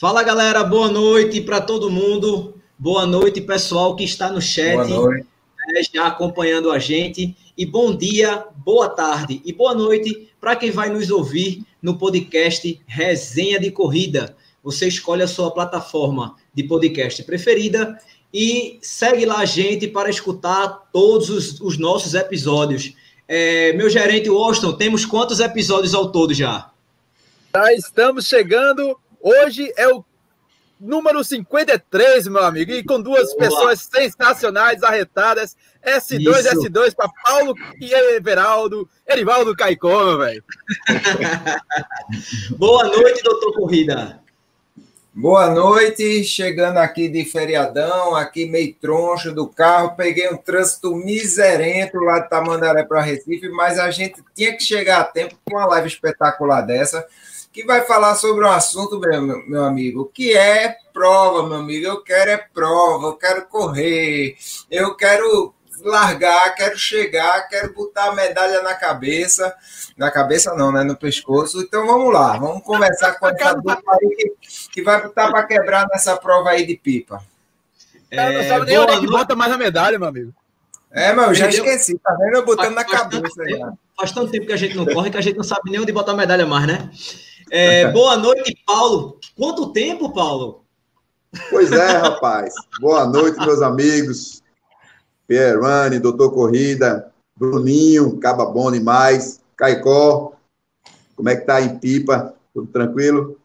Fala galera, boa noite para todo mundo. Boa noite, pessoal que está no chat, né, já acompanhando a gente. E bom dia, boa tarde e boa noite para quem vai nos ouvir no podcast Resenha de Corrida. Você escolhe a sua plataforma de podcast preferida e segue lá a gente para escutar todos os, os nossos episódios. É, meu gerente Washington, temos quantos episódios ao todo já? Já estamos chegando Hoje é o número 53, meu amigo, e com duas Boa. pessoas sensacionais, arretadas. S2, Isso. S2 para Paulo e Everaldo, Erivaldo Caicó, velho. Boa noite, doutor Corrida. Boa noite, chegando aqui de feriadão, aqui meio troncho do carro, peguei um trânsito miserento lá de Tamandaré para Recife, mas a gente tinha que chegar a tempo com uma live espetacular dessa que vai falar sobre um assunto, meu, meu amigo, que é prova, meu amigo. Eu quero é prova, eu quero correr, eu quero largar, quero chegar, quero botar a medalha na cabeça. Na cabeça não, né? No pescoço. Então vamos lá, vamos conversar com essa dupla aí que, que vai botar para quebrar nessa prova aí de pipa. É, não sabe nem onde é que bota mais a medalha, meu amigo. É, mas eu já esqueci, tá vendo? Eu botando faz, na cabeça. Faz tempo, faz tanto tempo que a gente não corre que a gente não sabe nem onde botar a medalha mais, né? É, boa noite, Paulo. Quanto tempo, Paulo? Pois é, rapaz. Boa noite, meus amigos. Pierrani, Doutor Corrida, Bruninho, Caba Bom demais, Caicó. Como é que tá em Pipa? Tudo tranquilo?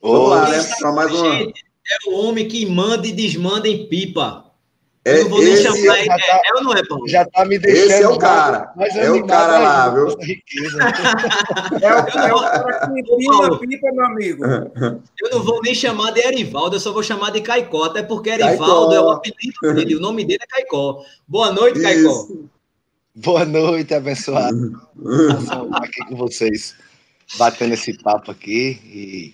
Vamos lá, né? Para mais uma. É o homem que manda e desmanda em Pipa. Eu é, não vou nem chamar ele. Tá, é, é ou não é, Paulo? Já tá me deixando. Esse é o cara. é o cara lá, viu? é o cara que empina pipa, meu amigo. Eu não vou nem chamar de Erivaldo, eu só vou chamar de Caicó, até porque Erivaldo Caicó. é o apelido dele, o nome dele é Caicó. Boa noite, Caicó. Boa noite, abençoado. aqui com vocês, batendo esse papo aqui. E...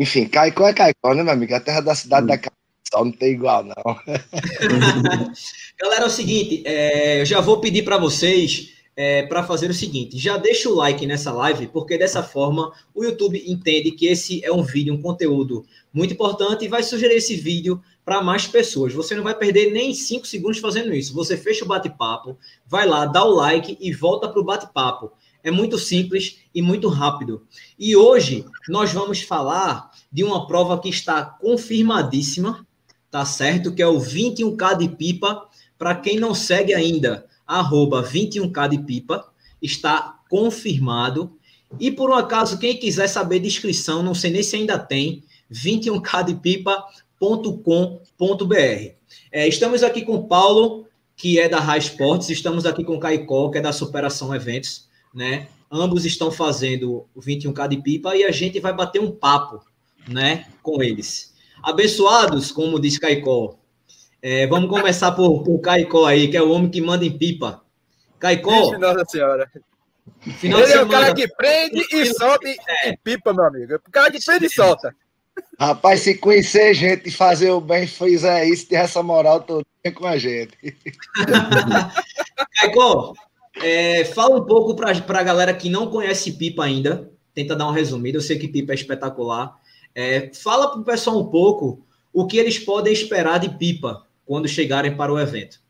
Enfim, Caicó é Caicó, né, meu amigo? A terra da cidade hum. da só não tem igual, não. Galera, é o seguinte, é, eu já vou pedir para vocês é, para fazer o seguinte: já deixa o like nessa live, porque dessa forma o YouTube entende que esse é um vídeo, um conteúdo muito importante e vai sugerir esse vídeo para mais pessoas. Você não vai perder nem cinco segundos fazendo isso. Você fecha o bate-papo, vai lá, dá o like e volta para o bate-papo. É muito simples e muito rápido. E hoje nós vamos falar de uma prova que está confirmadíssima tá certo? Que é o 21K de pipa. Para quem não segue ainda, arroba 21K de pipa, está confirmado. E por um acaso, quem quiser saber de inscrição, não sei nem se ainda tem, 21kdepipa.com.br. É, estamos aqui com o Paulo, que é da High Sports, estamos aqui com o Caicó, que é da Superação Eventos, né? Ambos estão fazendo o 21K de pipa e a gente vai bater um papo, né, com eles. Abençoados, como diz Caicó. É, vamos começar por, por Caicó aí, que é o homem que manda em pipa. Caicó. Nossa Senhora. Final Ele é o cara que prende e solta é. em pipa, meu amigo. O cara que prende e solta. Rapaz, se conhecer gente e fazer o bem, fizer isso, ter essa moral toda com a gente. Caicó, é, fala um pouco para a galera que não conhece pipa ainda. Tenta dar um resumido. Eu sei que pipa é espetacular. É, fala para o pessoal um pouco o que eles podem esperar de Pipa quando chegarem para o evento.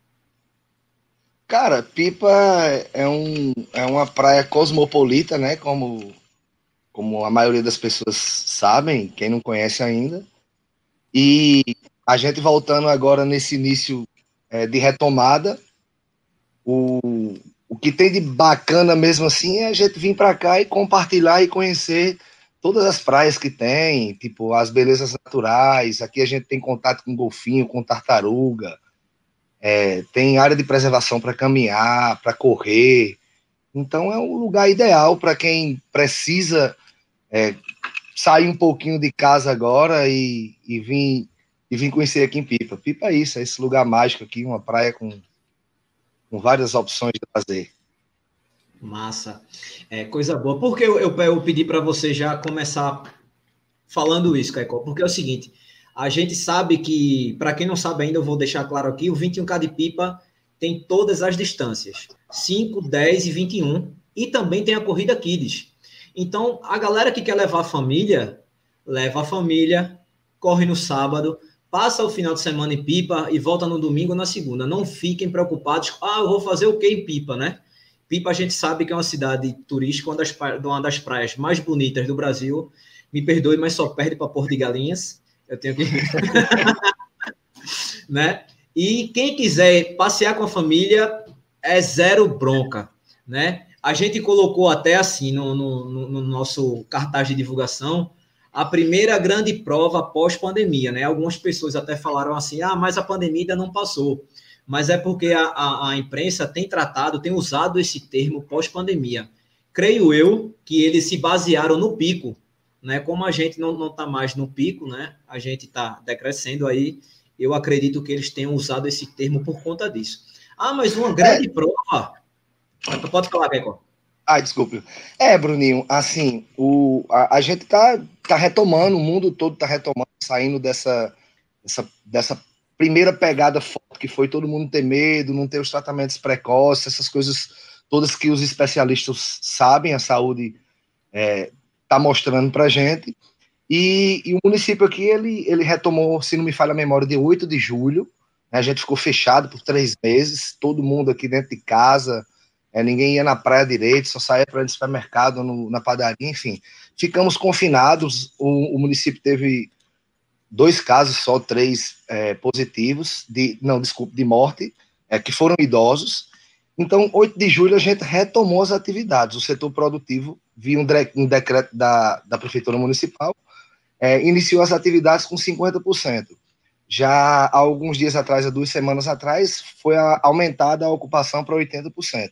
Cara, Pipa é, um, é uma praia cosmopolita, né? Como, como a maioria das pessoas sabem, quem não conhece ainda. E a gente voltando agora nesse início é, de retomada, o, o que tem de bacana mesmo assim é a gente vir para cá e compartilhar e conhecer todas as praias que tem, tipo, as belezas naturais. Aqui a gente tem contato com golfinho, com tartaruga. É, tem área de preservação para caminhar, para correr. Então é um lugar ideal para quem precisa é, sair um pouquinho de casa agora e, e vir e vir conhecer aqui em Pipa. Pipa é isso, é esse lugar mágico aqui, uma praia com, com várias opções de fazer. Massa. É, coisa boa. Por que eu, eu, eu pedi para você já começar falando isso, Caicó? Porque é o seguinte, a gente sabe que, para quem não sabe ainda, eu vou deixar claro aqui, o 21K de pipa tem todas as distâncias, 5, 10 e 21, e também tem a corrida Kids. Então, a galera que quer levar a família, leva a família, corre no sábado, passa o final de semana em Pipa e volta no domingo ou na segunda. Não fiquem preocupados. Ah, eu vou fazer o que em Pipa, né? Pipa a gente sabe que é uma cidade turística, uma das, uma das praias mais bonitas do Brasil. Me perdoe, mas só perde para Porto de Galinhas. Eu tenho que. né? E quem quiser passear com a família é zero bronca, né? A gente colocou até assim no, no, no nosso cartaz de divulgação a primeira grande prova pós-pandemia, né? Algumas pessoas até falaram assim, ah, mas a pandemia ainda não passou mas é porque a, a, a imprensa tem tratado, tem usado esse termo pós-pandemia. Creio eu que eles se basearam no pico, né? Como a gente não está mais no pico, né? A gente está decrescendo aí. Eu acredito que eles tenham usado esse termo por conta disso. Ah, mas uma grande é. prova. Pode falar, Keiko. Ah, desculpe. É, Bruninho, assim, o, a, a gente tá, tá retomando, o mundo todo tá retomando, saindo dessa, dessa, dessa primeira pegada forte que foi todo mundo ter medo, não ter os tratamentos precoces, essas coisas todas que os especialistas sabem, a saúde está é, tá mostrando para gente. E, e, o município aqui, ele, ele retomou, se não me falha a memória, de 8 de julho. Né, a gente ficou fechado por três meses, todo mundo aqui dentro de casa, é, ninguém ia na praia direito, só saía para o supermercado, no, na padaria, enfim. Ficamos confinados, o, o município teve dois casos, só três é, positivos, de, não, desculpe, de morte, é, que foram idosos. Então, 8 de julho, a gente retomou as atividades. O setor produtivo, via um, um decreto da, da Prefeitura Municipal, é, iniciou as atividades com 50%. Já há alguns dias atrás, há duas semanas atrás, foi a, aumentada a ocupação para 80%.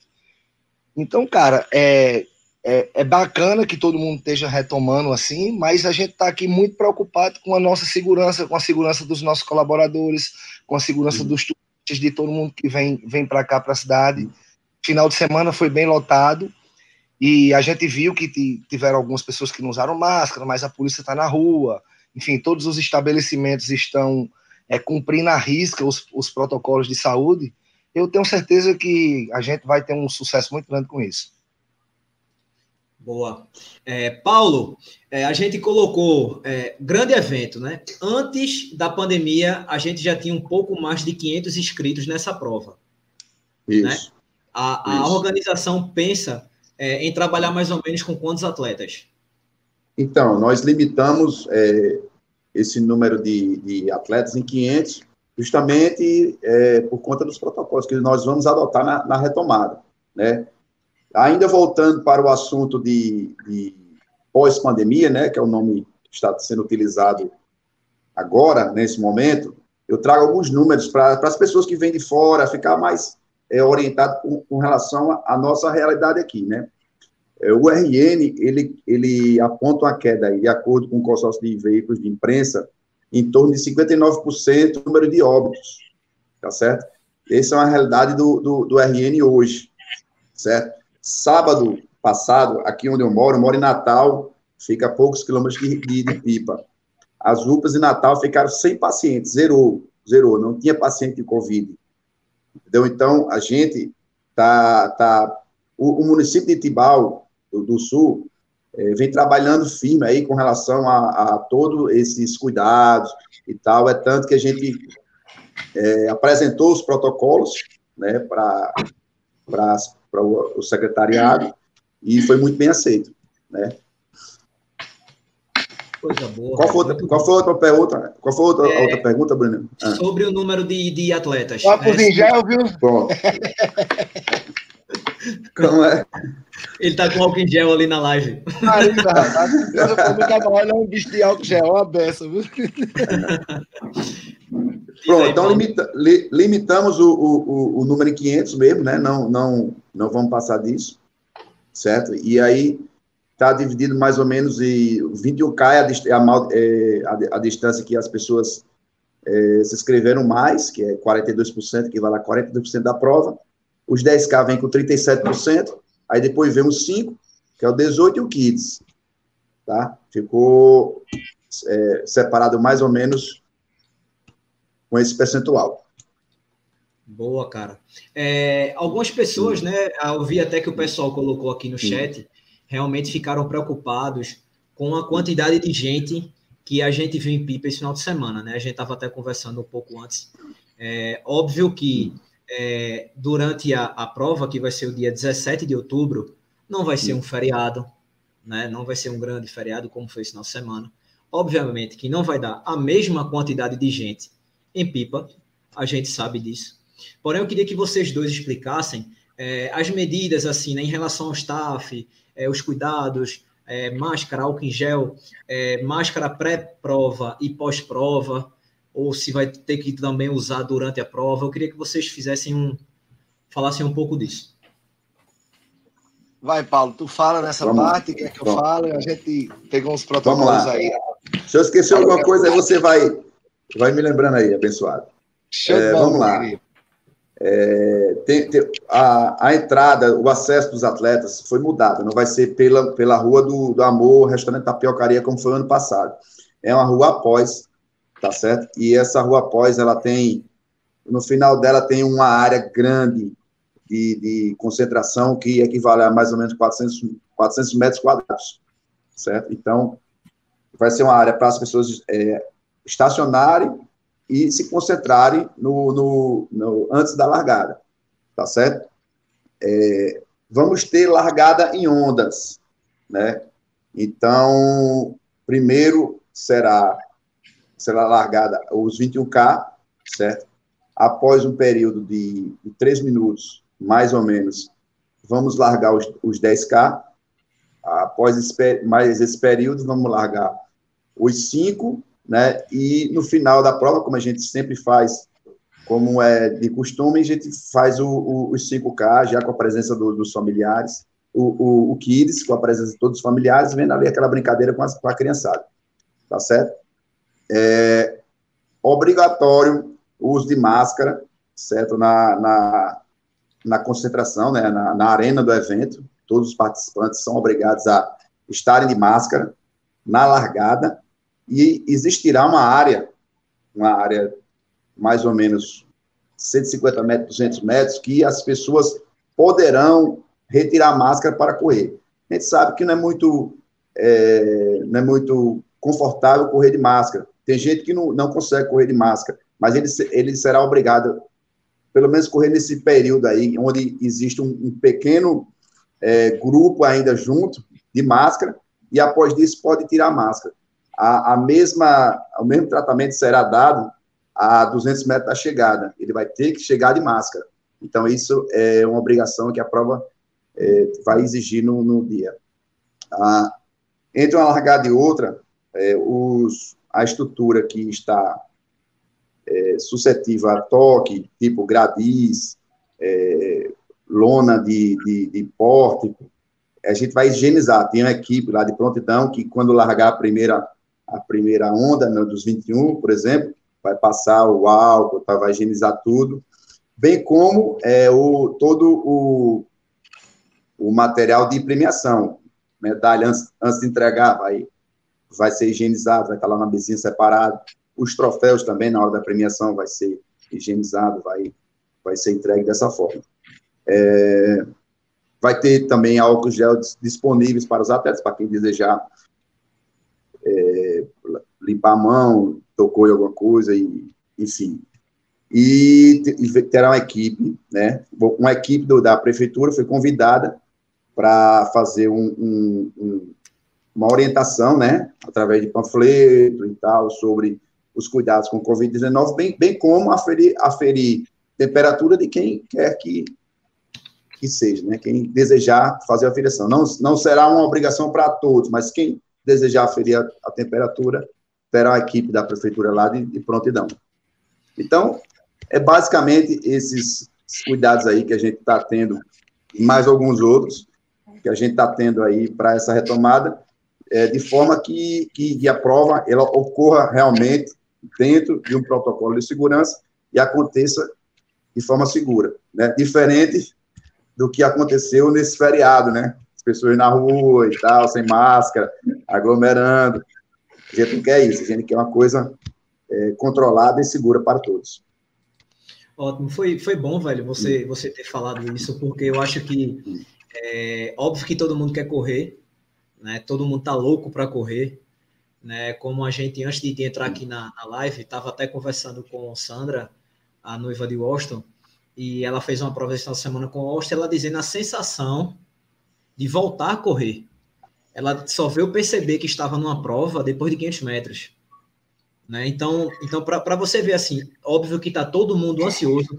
Então, cara, é, é, é, bacana que todo mundo esteja retomando assim, mas a gente está aqui muito preocupado com a nossa segurança, com a segurança dos nossos colaboradores, com a segurança dos turistas, de todo mundo que vem, vem para cá, para a cidade. Final de semana foi bem lotado e a gente viu que tiveram algumas pessoas que não usaram máscara, mas a polícia está na rua. Enfim, todos os estabelecimentos estão é, cumprindo a risca os, os protocolos de saúde. Eu tenho certeza que a gente vai ter um sucesso muito grande com isso. Boa. É, Paulo, é, a gente colocou é, grande evento, né? Antes da pandemia, a gente já tinha um pouco mais de 500 inscritos nessa prova. Isso. Né? A, a Isso. organização pensa é, em trabalhar mais ou menos com quantos atletas? Então, nós limitamos é, esse número de, de, atletas em 500, justamente é, por conta dos protocolos que nós vamos adotar na, na retomada, né? Ainda voltando para o assunto de, de pós-pandemia, né, que é o nome que está sendo utilizado agora, nesse momento, eu trago alguns números para as pessoas que vêm de fora ficar mais é, orientado com, com relação à nossa realidade aqui, né? É, o RN, ele, ele aponta uma queda, aí, de acordo com o consórcio de veículos de imprensa, em torno de 59% do número de óbitos, tá certo? Essa é uma realidade do, do, do RN hoje, certo? Sábado passado, aqui onde eu moro, eu moro em Natal, fica a poucos quilômetros de, de, de Pipa. As UPAs em Natal ficaram sem pacientes, zerou, zerou, não tinha paciente de Covid. Entendeu? Então, a gente tá, tá o, o município de Tibau, do, do Sul, é, vem trabalhando firme aí com relação a, a todos esses cuidados e tal, é tanto que a gente é, apresentou os protocolos, né, para para o, o secretariado e foi muito bem aceito, né? Coisa boa. Qual foi, outra, qual foi outra pergunta? Qual foi outra, é, outra pergunta, Bruno? Ah. Sobre o número de, de atletas. Óculos né? em gel, viu? Bom. Como é? Ele tá com álcool em gel ali na live. Ainda, rapaz. Eu é um bicho de álcool gel, uma beça, viu? Pronto, então limita, li, limitamos o, o, o, número em 500 mesmo, né? Não, não, não vamos passar disso, certo? E aí está dividido mais ou menos em 21K é a, a, é, a, a distância que as pessoas é, se inscreveram mais, que é 42%, que vai lá 42% da prova. Os 10K vem com 37%, aí depois vem os 5, que é o 18 e o Kids, tá? Ficou é, separado mais ou menos com esse percentual. Boa, cara. É, algumas pessoas, né, eu vi até que o pessoal colocou aqui no chat, realmente ficaram preocupados com a quantidade de gente que a gente viu em Pipa esse final de semana, né? A gente estava até conversando um pouco antes. É óbvio que é, durante a, a prova, que vai ser o dia 17 de outubro, não vai ser um feriado, né? Não vai ser um grande feriado como foi esse final de semana. Obviamente que não vai dar a mesma quantidade de gente em Pipa, a gente sabe disso. Porém, eu queria que vocês dois explicassem é, as medidas assim né, em relação ao staff, é, os cuidados, é, máscara, álcool em gel, é, máscara pré-prova e pós-prova, ou se vai ter que também usar durante a prova. Eu queria que vocês fizessem um, falassem um pouco disso. Vai, Paulo, tu fala nessa Vamos. parte, quer que eu Vamos. fale? A gente pegou uns protocolos aí. Se eu esquecer alguma coisa, aí você vai, vai me lembrando aí, abençoado. É, vamos lá. É, tem, tem, a, a, entrada, o acesso dos atletas foi mudado, não vai ser pela, pela Rua do, do Amor, restaurante Tapiocaria, como foi ano passado. É uma rua após, tá certo? E essa rua após, ela tem, no final dela tem uma área grande de, de concentração que equivale a mais ou menos 400, 400 metros quadrados, certo? Então, vai ser uma área para as pessoas é, estacionarem e se concentrarem no, no, no antes da largada, tá certo? É, vamos ter largada em ondas, né? Então, primeiro será será largada os 21K, certo? Após um período de, de 3 minutos, mais ou menos, vamos largar os, os 10K. Após esse, mais esse período, vamos largar os 5 né? E no final da prova, como a gente sempre faz, como é de costume, a gente faz o, o, os 5K já com a presença do, dos familiares, o, o, o Kids com a presença de todos os familiares, vendo ali aquela brincadeira com, as, com a criançada, tá certo? É obrigatório o uso de máscara, certo? Na, na, na concentração, né? Na, na arena do evento, todos os participantes são obrigados a estarem de máscara na largada, e existirá uma área, uma área mais ou menos 150 metros, 200 metros, que as pessoas poderão retirar a máscara para correr. A gente sabe que não é muito, é, não é muito confortável correr de máscara. Tem gente que não, não consegue correr de máscara, mas ele, ele será obrigado, pelo menos, correr nesse período aí, onde existe um, um pequeno é, grupo ainda junto de máscara, e após isso pode tirar a máscara a, a mesma, o mesmo tratamento será dado a 200 metros da chegada. Ele vai ter que chegar de máscara. Então, isso é uma obrigação que a prova é, vai exigir no, no dia. Ah, entre uma largada e outra, é, os, a estrutura que está é, suscetível a toque, tipo gradis, é, lona de, de, de porte, a gente vai higienizar. Tem uma equipe lá de prontidão que, quando largar a primeira a primeira onda né, dos 21, por exemplo, vai passar o álcool, tá, vai higienizar tudo, bem como é, o, todo o, o material de premiação, medalha antes, antes de entregar, vai, vai ser higienizado, vai estar lá na mesinha separado, os troféus também, na hora da premiação, vai ser higienizado, vai, vai ser entregue dessa forma. É, vai ter também álcool gel disponíveis para os atletas, para quem desejar é, limpar a mão, tocou em alguma coisa, e, enfim. E, terá uma equipe, né? Uma equipe do, da prefeitura foi convidada para fazer um, um, um, uma orientação, né? Através de panfleto e tal, sobre os cuidados com Covid-19, bem, bem como aferir, aferir temperatura de quem quer que, que seja, né? Quem desejar fazer a aferição. Não, não será uma obrigação para todos, mas quem desejar aferir a, a temperatura, terá a equipe da prefeitura lá de, de prontidão. Então, é basicamente esses cuidados aí que a gente está tendo, e mais alguns outros, que a gente está tendo aí para essa retomada, é, de forma que, que a prova ela ocorra realmente dentro de um protocolo de segurança e aconteça de forma segura, né? Diferente do que aconteceu nesse feriado, né? as pessoas na rua e tal, sem máscara, aglomerando. A gente não quer isso, a gente quer uma coisa é, controlada e segura para todos. Ótimo, foi, foi bom, velho, você, você ter falado isso, porque eu acho que é óbvio que todo mundo quer correr, né? Todo mundo tá louco para correr, né? Como a gente, antes de entrar aqui na, na live, estava até conversando com Sandra, a noiva de Washington, e ela fez uma prova essa semana com Washington, ela dizendo a sensação de voltar a correr. Ela só veio perceber que estava numa prova depois de 500 metros. Né? Então, então para você ver assim, óbvio que está todo mundo ansioso,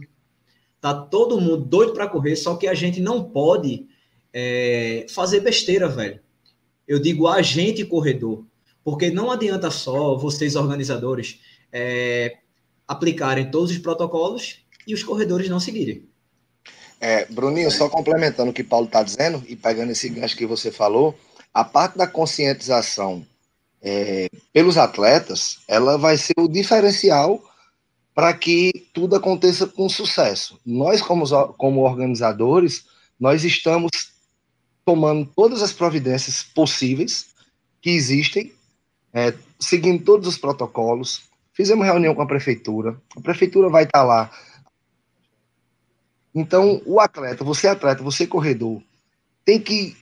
tá todo mundo doido para correr, só que a gente não pode é, fazer besteira, velho. Eu digo a gente corredor, porque não adianta só vocês organizadores é, aplicarem todos os protocolos e os corredores não seguirem. É, Bruninho, só complementando o que Paulo está dizendo e pegando esse gancho que você falou, a parte da conscientização é, pelos atletas, ela vai ser o diferencial para que tudo aconteça com sucesso. Nós, como, como organizadores, nós estamos tomando todas as providências possíveis que existem, é, seguindo todos os protocolos. Fizemos reunião com a prefeitura, a prefeitura vai estar lá. Então, o atleta, você atleta, você corredor, tem que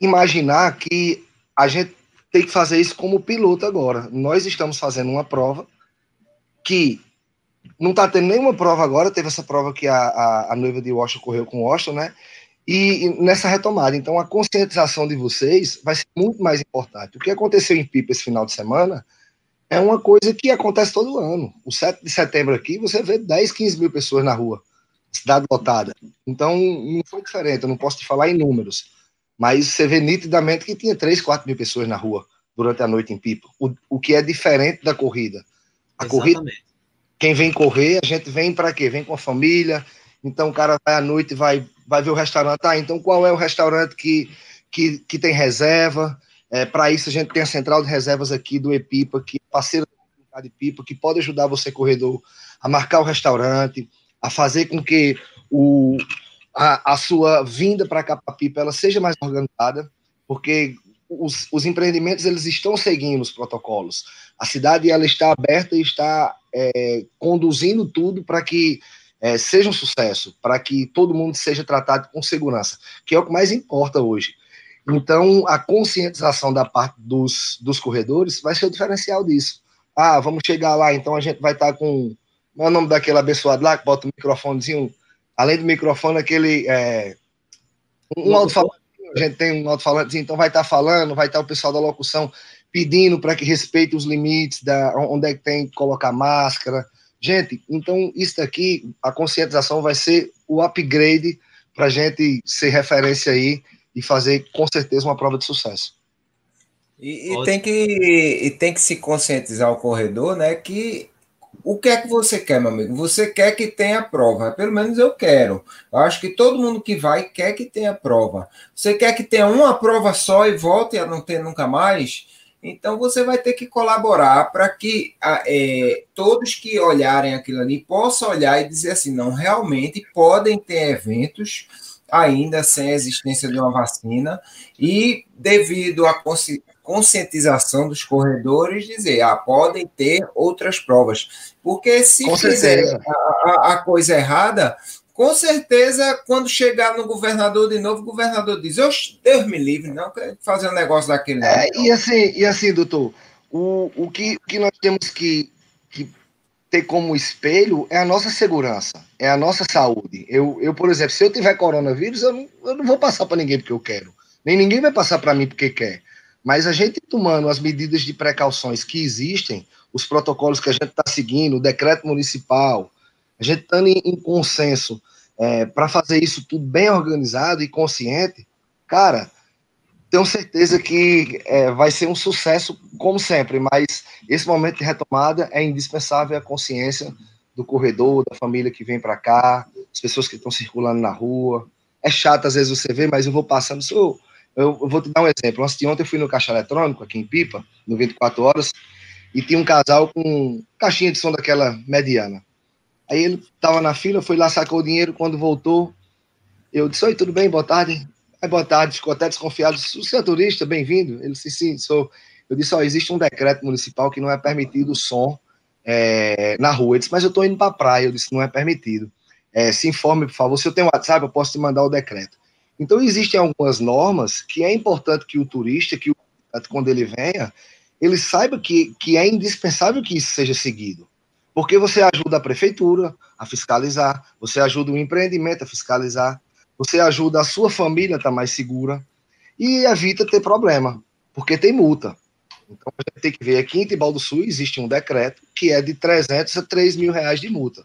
imaginar que a gente tem que fazer isso como piloto agora. Nós estamos fazendo uma prova que não está tendo nenhuma prova agora, teve essa prova que a, a, a noiva de Washington correu com Washington, né? E, nessa retomada, então a conscientização de vocês vai ser muito mais importante. O que aconteceu em Pipa esse final de semana é uma coisa que acontece todo ano. O 7 de setembro aqui, você vê 10, 15 mil pessoas na rua, cidade lotada. Então, não foi diferente, eu não posso te falar em números mas você vê nitidamente que tinha 3, 4 mil pessoas na rua durante a noite em Pipa, o, o que é diferente da corrida. A Exatamente. corrida, quem vem correr, a gente vem para quê? Vem com a família, então o cara vai à noite vai vai ver o restaurante, ah, então qual é o restaurante que, que, que tem reserva? É, para isso a gente tem a central de reservas aqui do Epipa, que é parceira de Pipa, que pode ajudar você, corredor, a marcar o restaurante, a fazer com que o, a, a sua vinda para Capapipa ela seja mais organizada, porque os, os, empreendimentos eles estão seguindo os protocolos. A cidade ela está aberta e está é, conduzindo tudo para que é, seja um sucesso, para que todo mundo seja tratado com segurança, que é o que mais importa hoje. Então, a conscientização da parte dos, dos corredores vai ser o diferencial disso. Ah, vamos chegar lá, então a gente vai estar com. Qual é o nome daquele abençoado lá que bota o microfonezinho além do microfone, aquele. É, um alto-falante, a gente tem um alto-falante, então vai estar tá falando, vai estar tá o pessoal da locução pedindo para que respeite os limites, da, onde é que tem que colocar máscara. Gente, então isso daqui, a conscientização vai ser o upgrade para a gente ser referência aí e fazer com certeza uma prova de sucesso. E, e tem que, e tem que se conscientizar o corredor, né, que o que é que você quer, meu amigo? Você quer que tenha prova. Pelo menos eu quero. Eu acho que todo mundo que vai quer que tenha prova. Você quer que tenha uma prova só e volte a não ter nunca mais? Então você vai ter que colaborar para que é, todos que olharem aquilo ali possam olhar e dizer assim: não, realmente podem ter eventos ainda sem a existência de uma vacina e devido à conscientização dos corredores dizer, ah, podem ter outras provas. Porque se com fizer a, a, a, coisa errada, com certeza, quando chegar no governador de novo, o governador diz, Deus me livre, não quero fazer um negócio daquele. É, e assim, e assim, doutor, o, o, que, o que nós temos que, que ter como espelho é a nossa segurança, é a nossa saúde. Eu, eu por exemplo, se eu tiver coronavírus, eu não, eu não vou passar para ninguém porque eu quero. Nem ninguém vai passar para mim porque quer. Mas a gente tomando as medidas de precauções que existem, os protocolos que a gente está seguindo, o decreto municipal, a gente estando em, em consenso é, para fazer isso tudo bem organizado e consciente, cara, tenho certeza que é, vai ser um sucesso, como sempre, mas esse momento de retomada é indispensável a consciência do corredor, da família que vem para cá, as pessoas que estão circulando na rua. É chato às vezes você ver, mas eu vou passando, sou eu, vou te dar um exemplo. Antes de ontem eu fui no caixa eletrônico, aqui em Pipa, no 24 horas, e tinha um casal com caixinha de som daquela mediana. Aí ele estava na fila, foi lá, sacou o dinheiro, quando voltou, eu disse, oi, tudo bem, boa tarde. Aí, boa tarde, ficou até desconfiado. O senhor é turista, bem-vindo. Ele disse, sim, sou. Eu disse, ó, existe um decreto municipal que não é permitido o som é, na rua. Ele disse, mas eu estou indo para a praia. Eu disse, não é permitido. É, se informe, por favor. Se eu tenho WhatsApp, eu posso te mandar o decreto. Então, existem algumas normas que é importante que o turista, que o quando ele venha, ele saiba que, que é indispensável que isso seja seguido. Porque você ajuda a prefeitura a fiscalizar, você ajuda o empreendimento a fiscalizar, você ajuda a sua família a estar mais segura e evita ter problema, porque tem multa. Então a gente tem que ver aqui em Tibau do Sul existe um decreto que é de 300 a 3 mil reais de multa.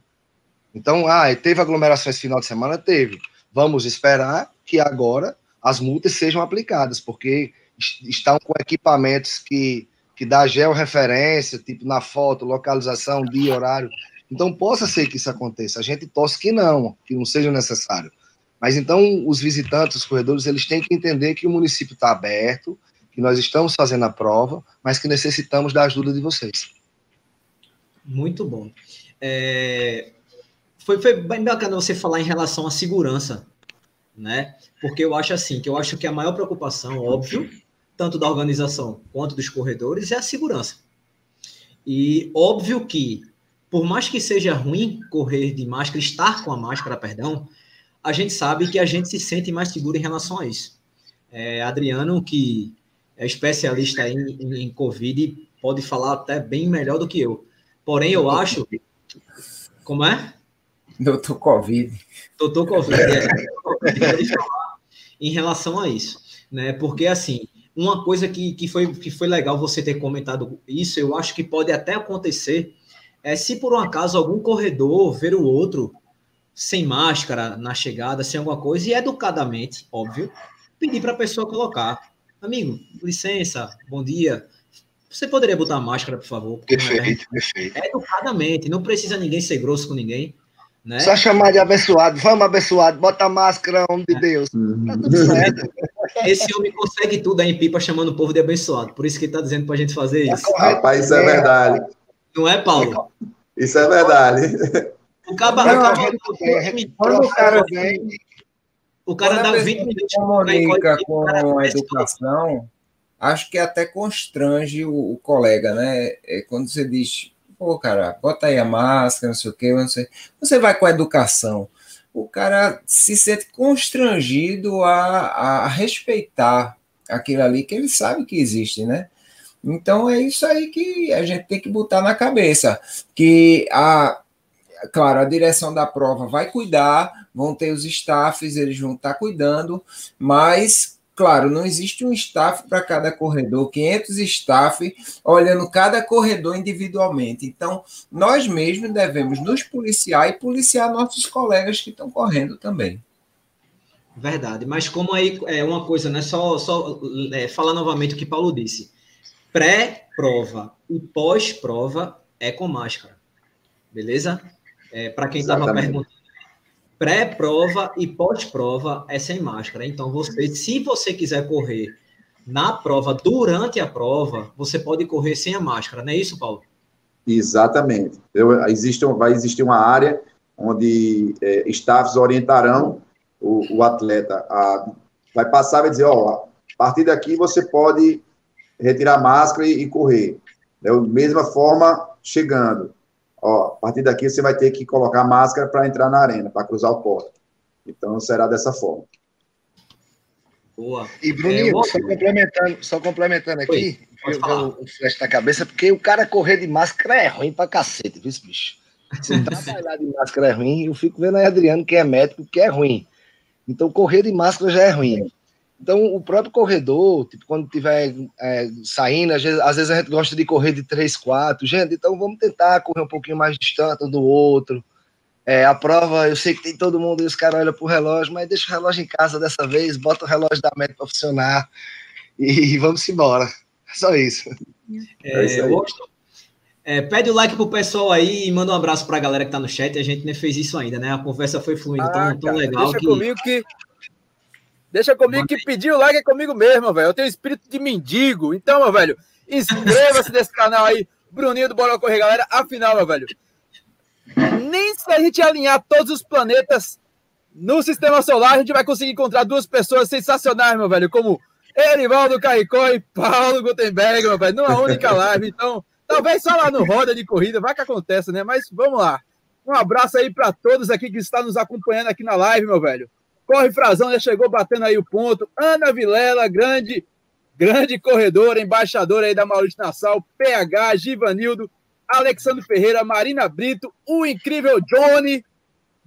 Então, ah, teve aglomerações final de semana? Teve. Vamos esperar que agora as multas sejam aplicadas, porque estão com equipamentos que, que dá georreferência, tipo na foto, localização, dia, horário. Então, possa ser que isso aconteça. A gente torce que não, que não seja necessário. Mas então, os visitantes, os corredores, eles têm que entender que o município está aberto, que nós estamos fazendo a prova, mas que necessitamos da ajuda de vocês. Muito bom. É... Foi, foi bem bacana você falar em relação à segurança, né? Porque eu acho assim, que eu acho que a maior preocupação, óbvio, tanto da organização quanto dos corredores, é a segurança. E óbvio que, por mais que seja ruim correr de máscara, estar com a máscara, perdão, a gente sabe que a gente se sente mais seguro em relação a isso. É, Adriano, que é especialista em, em, Covid, pode falar até bem melhor do que eu. Porém, eu acho. Como é? Doutor Covid. Doutor Covid, é. Em relação a isso. Né? Porque, assim, uma coisa que, que, foi, que foi legal você ter comentado isso, eu acho que pode até acontecer, é se por um acaso algum corredor ver o outro sem máscara na chegada, sem alguma coisa, e educadamente, óbvio, pedir para a pessoa colocar. Amigo, licença, bom dia. Você poderia botar máscara, por favor? Perfeito, é, perfeito. Educadamente, não precisa ninguém ser grosso com ninguém. Né? Só chamar de abençoado. Vamos, abençoado, bota a máscara, homem de é. Deus. Tá tudo certo. Esse homem consegue tudo aí em pipa chamando o povo de abençoado. Por isso que ele está dizendo para a gente fazer isso. Rapaz, isso é verdade. Não é, Paulo? Isso é verdade. O cara, não, o cara, quando o cara vem, o cara dá 20 minutos comunica com a educação, acho que até constrange o, o, colega, né? É quando você diz, pô, cara, bota aí a máscara, não sei o quê, não sei. Você vai com a educação. O cara se sente constrangido a, a respeitar aquilo ali que ele sabe que existe, né? Então é isso aí que a gente tem que botar na cabeça. Que a, claro, a direção da prova vai cuidar, vão ter os staffs, eles vão estar cuidando, mas, claro, não existe um staff para cada corredor, 500 staff olhando cada corredor individualmente. Então, nós mesmos devemos nos policiar e policiar nossos colegas que estão correndo também. Verdade, mas como aí é uma coisa, né? Só, só é, falar novamente o que Paulo disse. Pré-prova e pós-prova é com máscara. Beleza? É, Para quem estava perguntando, pré-prova e pós-prova é sem máscara. Então, você, se você quiser correr na prova, durante a prova, você pode correr sem a máscara, não é isso, Paulo? Exatamente. Eu, existe, vai existir uma área onde é, staffs orientarão o, o atleta a, vai passar e vai dizer, ó, a partir daqui você pode retirar a máscara e, e correr. Da mesma forma, chegando ó, a partir daqui você vai ter que colocar máscara para entrar na arena, para cruzar o porto. Então será dessa forma. Boa. E Bruninho, é, só complementando, só complementando aqui, eu o flash na cabeça, porque o cara correr de máscara é ruim pra cacete, viu, bicho? Se trabalhar de máscara é ruim, eu fico vendo aí Adriano, que é médico, que é ruim. Então, correr de máscara já é ruim. Então, o próprio corredor, tipo, quando tiver é, saindo, às vezes, às vezes, a gente gosta de correr de 3, 4. Gente, então vamos tentar correr um pouquinho mais distante um do outro. É, a prova, eu sei que tem todo mundo e os caras olham pro relógio, mas deixa o relógio em casa dessa vez, bota o relógio da meta para funcionar e, e vamos embora. Só isso. É, é isso é, pede o like pro pessoal aí e manda um abraço pra galera que tá no chat. A gente nem fez isso ainda, né? A conversa foi fluindo ah, tão, tão legal. Deixa que... comigo que Deixa comigo que pedir o like é comigo mesmo, velho. Eu tenho espírito de mendigo. Então, meu velho, inscreva-se nesse canal aí. Bruninho do Bora Correr, galera. Afinal, meu velho, nem se a gente alinhar todos os planetas no sistema solar, a gente vai conseguir encontrar duas pessoas sensacionais, meu velho, como Erivaldo Caicó e Paulo Gutenberg, meu velho, numa única live. Então, talvez só lá no Roda de Corrida, vai que acontece, né? Mas vamos lá. Um abraço aí para todos aqui que estão nos acompanhando aqui na live, meu velho. Corre Frazão, já chegou batendo aí o ponto. Ana Vilela, grande grande corredor, embaixador aí da Maurício Nassau, PH, Givanildo, Alexandre Ferreira, Marina Brito, o incrível Johnny,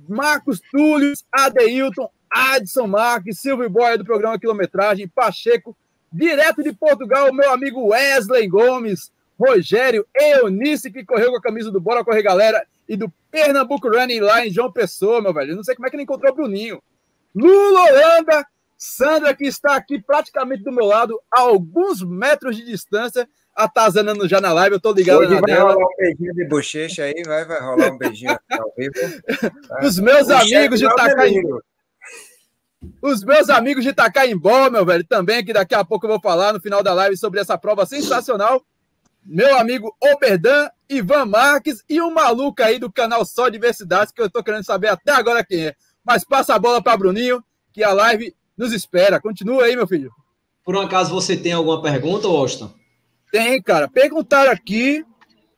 Marcos Túlio, Adeilton, Adson Marques, Silvio Boia do programa Quilometragem, Pacheco, direto de Portugal, meu amigo Wesley Gomes, Rogério Eunice, que correu com a camisa do Bora Correr Galera, e do Pernambuco Running lá em João Pessoa, meu velho. Não sei como é que ele encontrou o Bruninho. Lula Holanda, Sandra, que está aqui praticamente do meu lado, a alguns metros de distância, atazanando já na live, eu tô ligado Hoje na vai dela. rolar um beijinho de bochecha aí, vai, vai rolar um beijinho ao vivo. Os meus O amigos de chefe não, Itacaim, menino. os meus amigos de Itacaimbó, meu velho, também, que daqui a pouco eu vou falar no final da live sobre essa prova sensacional. Meu amigo Oberdan, Ivan Marques e um maluco aí do canal Só Diversidades, que eu tô querendo saber até agora quem é. Mas passa a bola para Bruninho, que a live nos espera. Continua aí, meu filho. Por um acaso você tem alguma pergunta, Austin? Tem, cara. Perguntaram aqui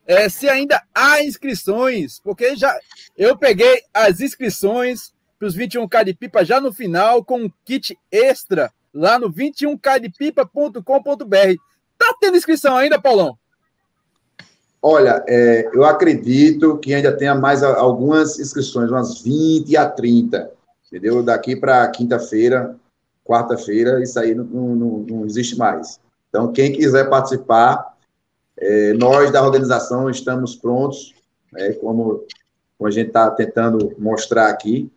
é, se ainda há inscrições, porque já eu peguei as inscrições para os 21K de pipa já no final com um kit extra lá no 21kdepipa.com.br. Tá tendo inscrição ainda, Paulão? Olha, é, eu acredito que ainda tenha mais algumas inscrições, umas 20 a 30, entendeu? Daqui para quinta-feira, quarta-feira, isso aí não, não- não existe mais. Então, quem quiser participar, é, nós da organização estamos prontos, né, como, como a gente está tentando mostrar aqui,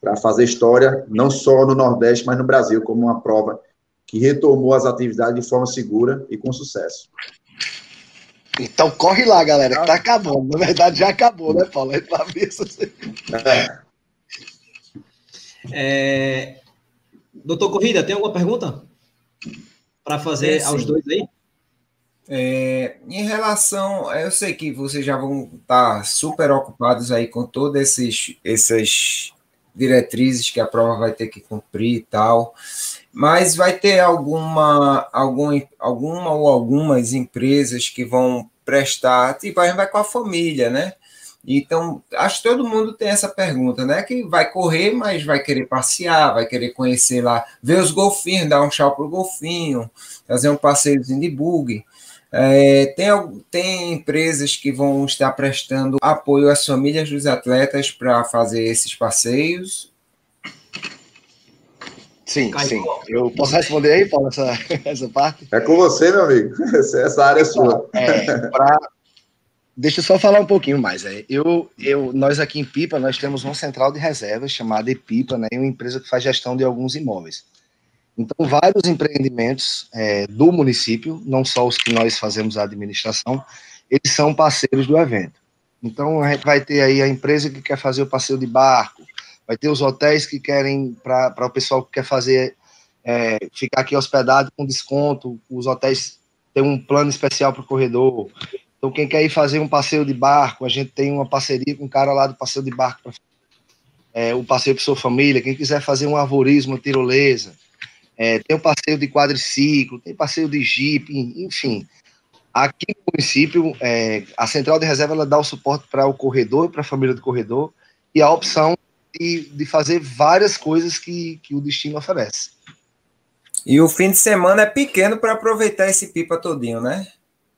para fazer história, não só no Nordeste, mas no Brasil, como uma prova que retomou as atividades de forma segura e com sucesso. Então corre lá, galera, que tá acabando. Na verdade, já acabou, né, Paulo? É pra ver se você- É. É... Doutor Corrida, tem alguma pergunta? Para fazer Tem, aos dois aí? É, em relação, eu sei que vocês já vão estar super ocupados aí com todas esses, essas diretrizes que a prova vai ter que cumprir e tal, mas vai ter alguma, algum, alguma ou algumas empresas que vão prestar, tipo, a gente vai com a família, né? Então, acho que todo mundo tem essa pergunta, né? Que vai correr, mas vai querer passear, vai querer conhecer lá, ver os golfinhos, dar um tchau pro golfinho, fazer um passeiozinho de bug. É, tem, tem empresas que vão estar prestando apoio às famílias dos atletas para fazer esses passeios. Sim, Caio. sim. Eu posso responder aí, Paulo, essa, essa parte? É com você, meu amigo. Essa área é sua. É, pra... Deixa eu só falar um pouquinho mais. É. Eu, eu, nós aqui em Pipa, nós temos uma central de reservas chamada Epipa, né, uma empresa que faz gestão de alguns imóveis. Então, vários empreendimentos é, do município, não só os que nós fazemos a administração, eles são parceiros do evento. Então, a gente vai ter aí a empresa que quer fazer o passeio de barco, vai ter os hotéis que querem, para o pessoal que quer fazer, é, ficar aqui hospedado com desconto, os hotéis têm um plano especial para o corredor. Então, quem quer ir fazer um passeio de barco, a gente tem uma parceria com um cara lá do passeio de barco, pra, é, o passeio para sua família. Quem quiser fazer um arvorismo, uma tirolesa, é, tem o passeio de quadriciclo, tem passeio de jipe, enfim. Aqui no município, é, a central de reserva ela dá o suporte para o corredor, para a família do corredor, e a opção de, de fazer várias coisas que, que o destino oferece. E o fim de semana é pequeno para aproveitar esse pipa todinho, né?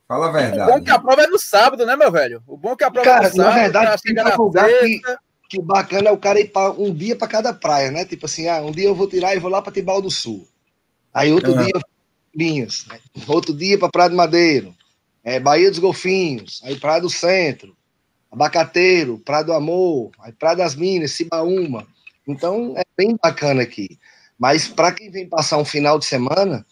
Fala a O bom verdade. que a prova é no sábado, né, meu velho? O bom que a prova Cara, é no sábado. na verdade, pra tem que divulgar que- que o bacana é o cara ir pra, um dia para cada praia, né? Tipo assim, ah, um dia eu vou tirar e vou lá para Tibau do Sul. Aí outro dia, Linhas. Né? Outro dia para Praia do Madeiro. É, Bahia dos Golfinhos. Aí Praia do Centro. Abacateiro, Praia do Amor. Aí Praia das Minas, Cibaúma. Então é bem bacana aqui. Mas para quem vem passar um final de semana,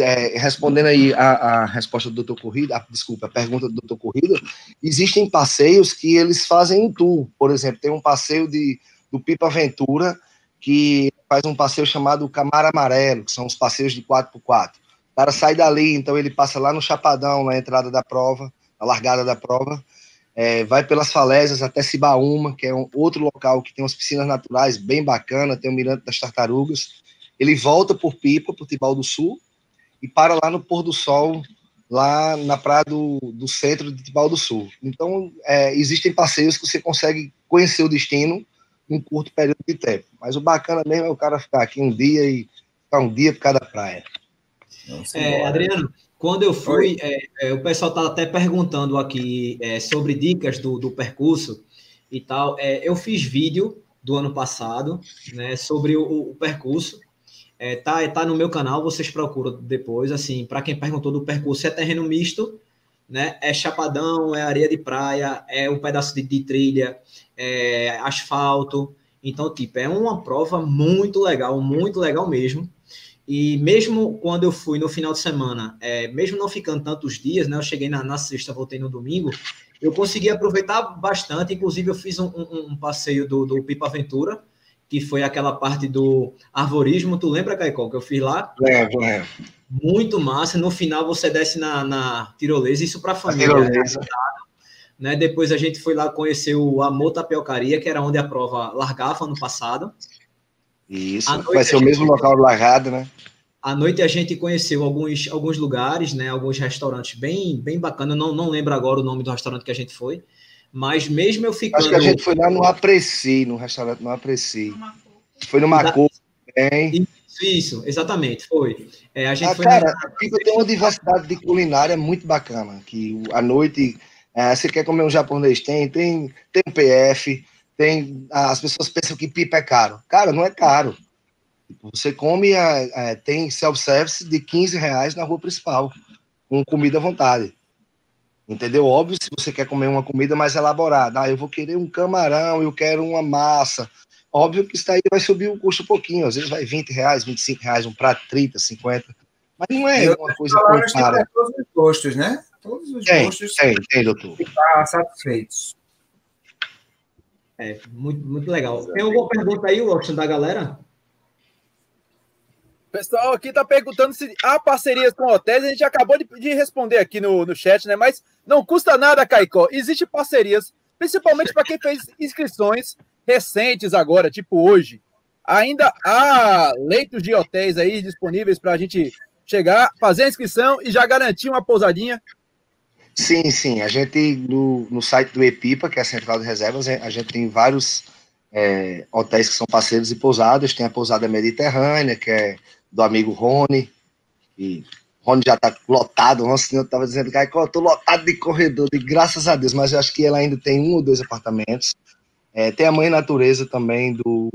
é, respondendo aí a, a resposta do doutor Corrida, a, desculpa, a pergunta do doutor Corrida, existem passeios que eles fazem em tour. Por exemplo, tem um passeio de, do Pipa Aventura, que faz um passeio chamado Camar Amarelo, que são os passeios de 4x4. O cara sai dali, então ele passa lá no Chapadão, na entrada da prova, na largada da prova, é, vai pelas falésias até Cibaúma, que é um outro local que tem umas piscinas naturais bem bacana, tem o Mirante das Tartarugas. Ele volta por Pipa, por Tibau do Sul, e para lá no pôr do sol, lá na praia do, do centro de Tibau do Sul. Então, é, existem passeios que você consegue conhecer o destino um curto período de tempo. Mas o bacana mesmo é o cara ficar aqui um dia e ficar um dia por cada praia. É, Adriano, quando eu fui, é, é, o pessoal está até perguntando aqui é, sobre dicas do, do percurso e tal. É, eu fiz vídeo do ano passado, né, sobre o, o percurso. É, tá, tá no meu canal, vocês procuram depois. Assim, para quem perguntou do percurso, é terreno misto, né? É chapadão, é areia de praia, é um pedaço de, de trilha, é asfalto. Então, tipo, é uma prova muito legal, muito legal mesmo. E mesmo quando eu fui no final de semana, é, mesmo não ficando tantos dias, né? Eu cheguei na, na sexta, voltei no domingo, eu consegui aproveitar bastante. Inclusive, eu fiz um, um, um passeio do, do, Pipa Aventura, que foi aquela parte do arvorismo. Tu lembra, Caicó, que eu fiz lá? Lembro, lembro. Muito massa. No final, você desce na, na tirolesa, isso para a família. Né? Depois a gente foi lá conhecer o Amor Tapiocaria, que era onde a prova largava no passado. Isso, vai ser o mesmo local largado, né? À noite a gente conheceu alguns, alguns lugares, né? Alguns restaurantes bem, bem bacanas. Não, não lembro agora o nome do restaurante que a gente foi. Mas mesmo eu ficando. Acho que a gente foi lá no Apreci, no restaurante no Apreci. Foi no Macô também. Isso, isso, exatamente, foi. É, a gente ah, foi cara, na... tem uma diversidade de culinária muito bacana. Que à noite, é, você quer comer um japonês, tem, tem, tem um PF, tem, as pessoas pensam que pipa é caro. Cara, não é caro. Você come, é, é, tem self-service de 15 reais na rua principal, com comida à vontade. Entendeu? Óbvio, se você quer comer uma comida mais elaborada, ah, eu vou querer um camarão, eu quero uma massa. Óbvio que isso daí vai subir o custo um pouquinho, às vezes vai 20 reais, 25 reais, um prato 30, 50. Mas não é uma coisa tão cara. Os né? Todos os tem, gostos. Tem, tem, doutor. Ficar satisfeitos. É, muito, muito legal. Tem alguma pergunta aí, Watson, da galera? pessoal aqui está perguntando se há parcerias com hotéis. A gente acabou de, de responder aqui no, no chat, né? Mas não custa nada, Caicó. Existem parcerias, principalmente para quem fez inscrições recentes agora, tipo hoje. Ainda há leitos de hotéis aí disponíveis para a gente chegar, fazer a inscrição e já garantir uma pousadinha Sim, sim. A gente, no, no site do EPIPA, que é a Central de Reservas, a gente tem vários é, hotéis que são parceiros e pousadas. Tem a pousada Mediterrânea, que é do amigo Rony. E Rony já está lotado. Nossa, eu estava dizendo que eu estou lotado de corredor, de graças a Deus, mas eu acho que ela ainda tem um ou dois apartamentos. É, tem a Mãe Natureza também do,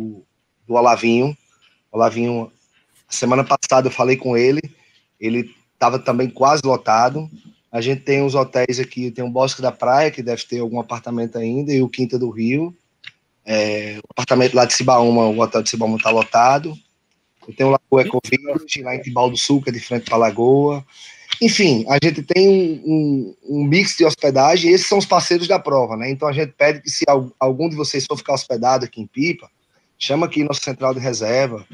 do Olavinho. Olavinho, semana passada eu falei com ele, ele estava também quase lotado. A gente tem os hotéis aqui, tem o Bosque da Praia, que deve ter algum apartamento ainda, e o Quinta do Rio. É, o apartamento lá de Cibaúma, o hotel de Cibaúma está lotado. Eu tenho lá o Ecovillage, lá em Tibau do Sul, que é de frente para a Lagoa. Enfim, a gente tem um, um, um, mix de hospedagem, e esses são os parceiros da prova, né? Então a gente pede que se algum de vocês for ficar hospedado aqui em Pipa, chama aqui nossa central de reserva,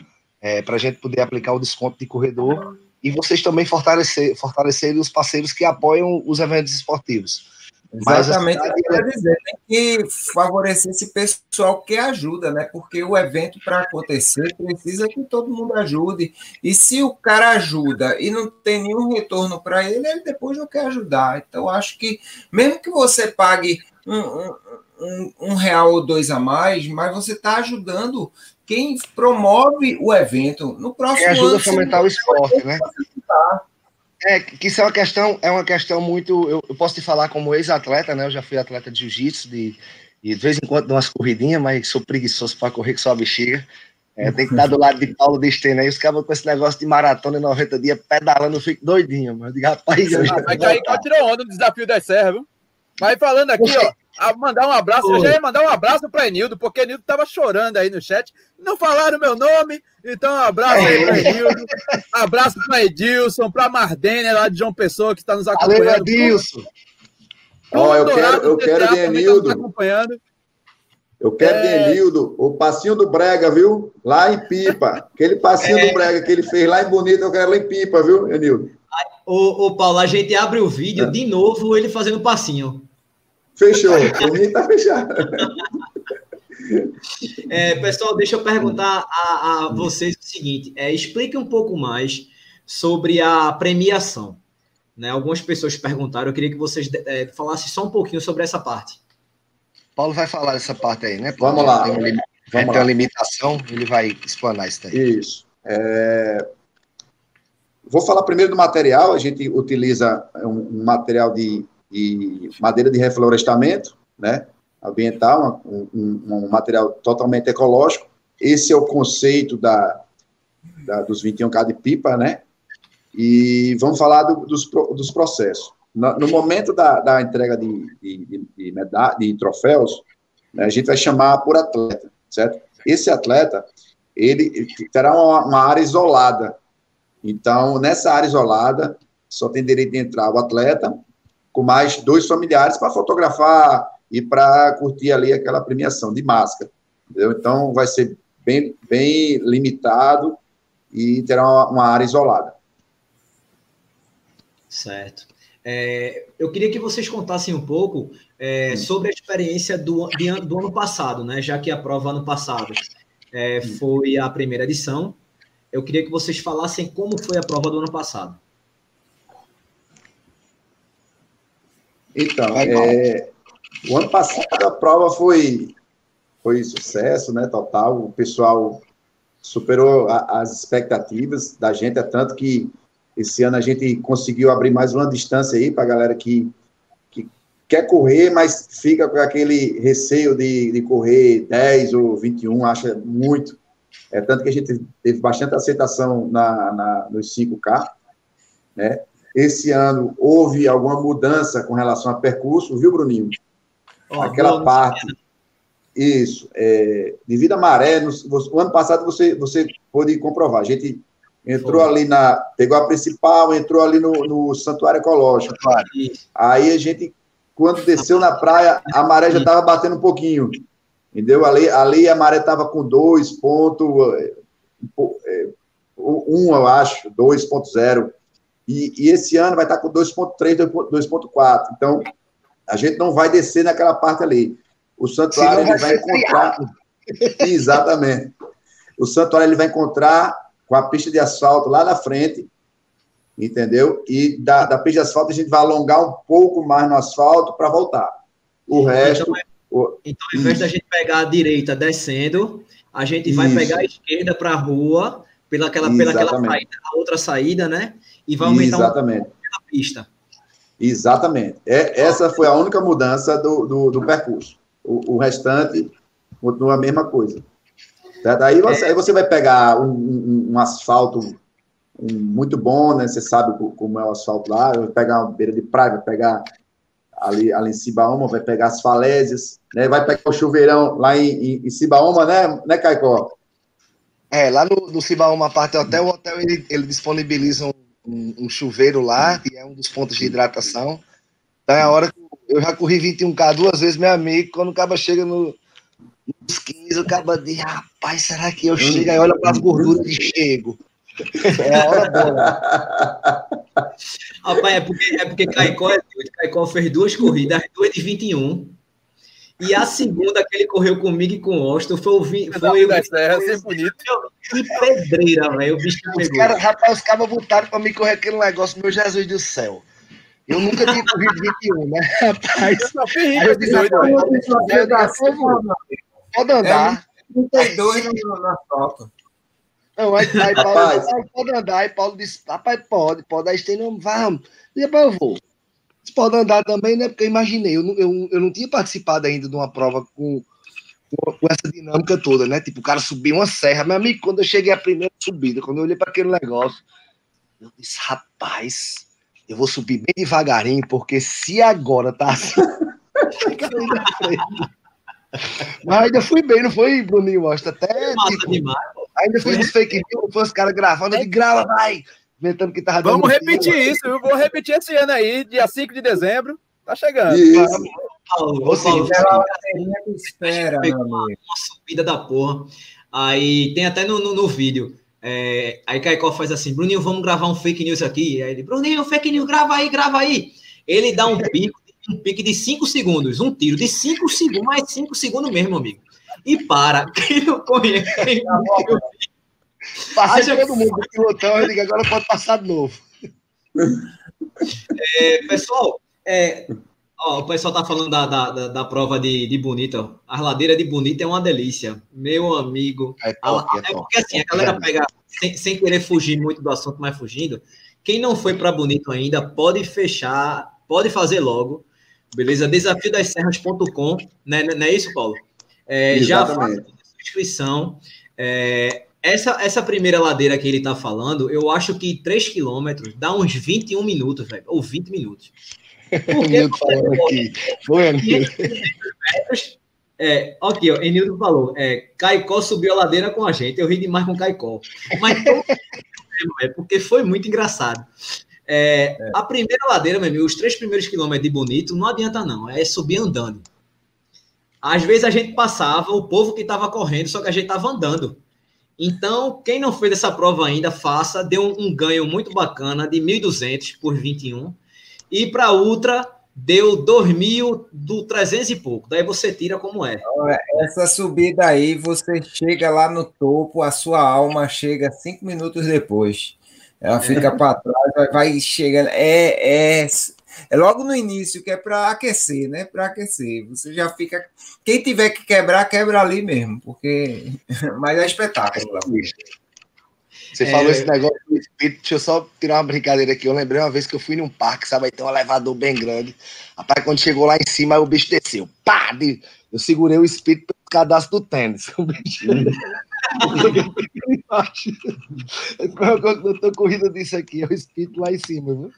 é, para a gente poder aplicar o desconto de corredor e vocês também fortalecer, fortalecerem os parceiros que apoiam os eventos esportivos. Exatamente, Mas cidade... dizer, tem que favorecer esse pessoal que ajuda, né? Porque o evento, para acontecer, precisa que todo mundo ajude. E se o cara ajuda e não tem nenhum retorno para ele, ele depois não quer ajudar. Então, acho que, mesmo que você pague um, um, um, um real ou dois a mais, mas você está ajudando quem promove o evento. No próximo quem ajuda ano, a fomentar o esporte, né? É, que isso é uma questão, é uma questão muito. Eu, eu posso te falar como ex-atleta, né? Eu já fui atleta de jiu-jitsu, de, de, vez em quando dou umas corridinhas, mas sou preguiçoso para correr com só a bexiga. É, tem que estar do lado de Paulo Destino aí. Os caras com esse negócio de maratona em 90 dias pedalando, eu fico doidinho, mas digo, rapaz. Eu já vai cair tirou onda no desafio das serras, viu? Mas falando aqui, ó, a mandar um abraço. Eu já ia mandar um abraço para Enildo, porque Enildo tava chorando aí no chat. Não falaram meu nome, então um abraço aí para Enildo. abraço para Edilson, para Mardênia lá de João Pessoa que está nos acompanhando. Valeu, Edilson. Ó, eu quero, eu quero de tá Enildo. Tá acompanhando. Eu quero é... de Enildo, o passinho do Brega, viu? Lá em Pipa. Aquele passinho é... do Brega que ele fez lá em Bonito, eu quero lá em Pipa, viu, Enildo? Ô, ô Paulo, a gente abre o vídeo é. de novo ele fazendo passinho. Fechou, o mim tá fechado. É, pessoal, deixa eu perguntar a, a vocês o seguinte: é, explique um pouco mais sobre a premiação. Né? Algumas pessoas perguntaram, eu queria que vocês é, falassem só um pouquinho sobre essa parte. Paulo vai falar dessa parte aí, né? Paulo? Vamos lá. Tem, um, Vamos tem uma limitação, ele vai explanar isso aí. Isso. É... Vou falar primeiro do material. A gente utiliza um material de, de, madeira de reflorestamento, né? Ambiental, um, um, um, material totalmente ecológico. Esse é o conceito da, da dos 21K de pipa, né? E vamos falar do, dos, dos processos. No, no momento da, da entrega de, de, de, de, de troféus, né, a gente vai chamar por atleta, certo? Esse atleta, ele terá uma, uma área isolada. Então, nessa área isolada, só tem direito de entrar o atleta, com mais dois familiares para fotografar e para curtir ali aquela premiação de máscara. Entendeu? Então, vai ser bem, bem limitado e terá uma, uma área isolada. Certo. É, eu queria que vocês contassem um pouco é, sobre a experiência do, de, do ano passado, né? Já que a prova ano passado é, foi a primeira edição, eu queria que vocês falassem como foi a prova do ano passado. Então, é, o ano passado a prova foi foi sucesso, né? Total, o pessoal superou a, as expectativas da gente, é tanto que esse ano a gente conseguiu abrir mais uma distância aí para a galera que, que quer correr, mas fica com aquele receio de, de correr 10 ou 21, acha muito. É tanto que a gente teve bastante aceitação na, na, nos 5K, né? Esse ano houve alguma mudança com relação a percurso, viu, Bruninho? Oh, Aquela parte. Isso. É, devido à maré, no, o ano passado você, você pôde comprovar. A gente Entrou Foi. ali na. Pegou a principal, entrou ali no, no Santuário Ecológico. Claro. Aí a gente, quando desceu na praia, a maré já estava batendo um pouquinho. Entendeu? Ali, ali a maré estava com dois pontos. É, um, eu acho, 2.0. E, e esse ano vai estar com 2.3, 2.4. Então, a gente não vai descer naquela parte ali. O santuário ele vai encontrar. Exatamente. O santuário ele vai encontrar com a pista de asfalto lá na frente, entendeu? E da, da pista de asfalto a gente vai alongar um pouco mais no asfalto para voltar. O então, resto. Então, o... então ao invés da gente pegar a direita descendo, a gente vai Isso. pegar a esquerda para a rua, pela aquela, pela aquela saída, a outra saída, né? E vai aumentar Exatamente. um pouco a pista. Exatamente. É, essa foi a única mudança do, do, do percurso. O, o, restante continua a mesma coisa. Daí você, é. aí você vai pegar um, um, um asfalto um, muito bom, né? Você sabe como é o asfalto lá, vai pegar uma beira de praia, vai pegar ali, ali em Cibaúma, vai pegar as falésias, né? Vai pegar o chuveirão lá em, em, em Cibaúma, né, né, Caicó? É, lá no, no Cibaúma, a parte do hotel, o hotel ele, ele disponibiliza um, um, chuveiro lá, que é um dos pontos de hidratação. Então é a hora que eu já corri 21K duas vezes, meu amigo, quando o cara chega no, nos 15, o cara diz, rapaz, será que eu chego? Aí olha para as gorduras e chego. É a hora boa. Rapaz, é porque, é porque Caicó, é Caicó fez duas corridas, duas de 21. E a segunda que ele correu comigo e com o Austin foi o vi, foi, foi, foi, bonito. Que pedreira, velho. O bicho os cara, Rapaz, os caras botaram para mim correr aquele negócio, meu Jesus do céu. Eu nunca tinha corrido 21, né, rapaz? Eu só fiz eu disse, pode andar. É 32 no, no asfalto. Não, aí, aí Paulo disse, pode andar. Aí Paulo disse, rapaz, pode, pode. Aí tem, não, vamos. E depois eu vou. Você pode andar também, né? Porque eu imaginei, eu não, eu, eu não tinha participado ainda de uma prova com, com, essa dinâmica toda, né? Tipo, o cara subiu uma serra. Meu amigo, quando eu cheguei à primeira subida, quando eu olhei para aquele negócio, eu disse, rapaz, eu vou subir bem devagarinho, porque se agora tá assim. Mas ainda fui bem, não foi, Bruninho Mostra? Até. Tipo, ainda fiz uns fake news, os caras gravando, ele grava, vai! Inventando que tava Vamos repetir isso, eu vou repetir esse ano aí, dia 5 de dezembro. Tá chegando. Isso. Ou seja, espera, uma subida da porra. Aí tem até no, no, no vídeo. É, aí Caicó faz assim, Bruninho, vamos gravar um fake news aqui. Aí ele, Bruninho, fake news, grava aí, grava aí. Ele dá um pico um pique de 5 segundos, um tiro de 5 segundos, mais 5 segundos mesmo, amigo. E para, quem não conhece. Passei todo mundo do pilotão, eu digo, agora pode passar de novo. É, pessoal, é, ó, o pessoal tá falando da, da, da, prova de, de Bonita. A ladeiras de Bonita é uma delícia. Meu amigo. É, top, a, é, é porque assim, a galera pega sem, sem querer fugir muito do assunto, mas fugindo, quem não foi para Bonito ainda, pode fechar, pode fazer logo, beleza? Desafio das serras.com, né, não é isso, Paulo? É, já faz a inscrição. É, essa, essa primeira ladeira que ele está falando, eu acho que 3 quilômetros dá uns 21 minutos, velho, ou 20 minutos. Porque aqui. Foi, É, aqui, ó, Enildo falou, é, Caicó subiu a ladeira com a gente, eu ri demais com Caicó. Mas é porque foi muito engraçado. É, é. A primeira ladeira, meu amigo, os três primeiros quilômetros de Bonito, não adianta não, é subir andando. Às vezes a gente passava, o povo que estava correndo, só que a gente estava andando. Então, quem não fez essa prova ainda, faça. Deu um, um ganho muito bacana de 1.200 por 21. E para Ultra, deu 2.000 do 300 e pouco. Daí você tira como é. Essa subida aí, você chega lá no topo, a sua alma chega cinco minutos depois. Ela fica é. para trás, vai, vai chegando. É, é, é logo no início, que é para aquecer, né? Para aquecer. Você já fica. Quem tiver que quebrar, quebra ali mesmo, porque. Mas é espetáculo lá. Você é... falou esse negócio do espírito, deixa eu só tirar uma brincadeira aqui. Eu lembrei uma vez que eu fui num parque, sabe? Aí tem um elevador bem grande. Rapaz, quando chegou lá em cima, o bicho desceu. Pá! Eu segurei o espírito pelo cadastro do tênis. O bicho. eu tô corrida disso aqui, é o espírito lá em cima, viu?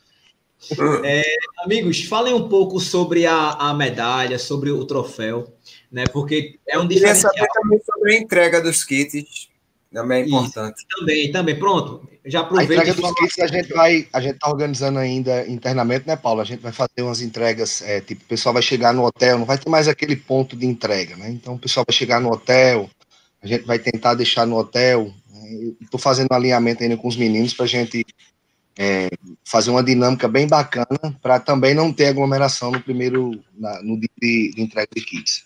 É, amigos, falem um pouco sobre a, a medalha, sobre o troféu, né? Porque é um diferencial. Eu queria saber também sobre a entrega dos kits também é importante. Isso, também, também. Pronto. Já aproveita. A entrega dos kits a gente vai, a gente tá organizando ainda internamente, né, Paulo? A gente vai fazer umas entregas, é, tipo, o pessoal vai chegar no hotel, não vai ter mais aquele ponto de entrega, né? Então o pessoal vai chegar no hotel, a gente vai tentar deixar no hotel. Estou né? fazendo um alinhamento ainda com os meninos para a gente é, fazer uma dinâmica bem bacana para também não ter aglomeração no primeiro, na, no dia de, de entrega de kits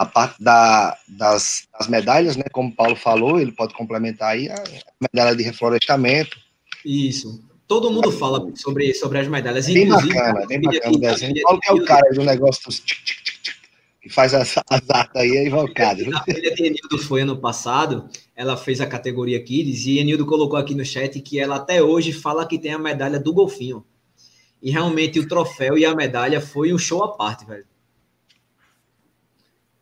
a parte da, das, das, medalhas, né? Como o Paulo falou, ele pode complementar aí a medalha de reflorestamento. Isso. Todo mundo fala sobre, sobre as medalhas. Bem bacana, bem bacana o desenho. Paulo que é o cara do negócio dos tic, tic, que faz as, as artes aí, é invocado. A filha de Enildo foi ano passado, ela fez a categoria Kids, e Enildo colocou aqui no chat que ela até hoje fala que tem a medalha do golfinho. E realmente o troféu e a medalha foi um show à parte, velho.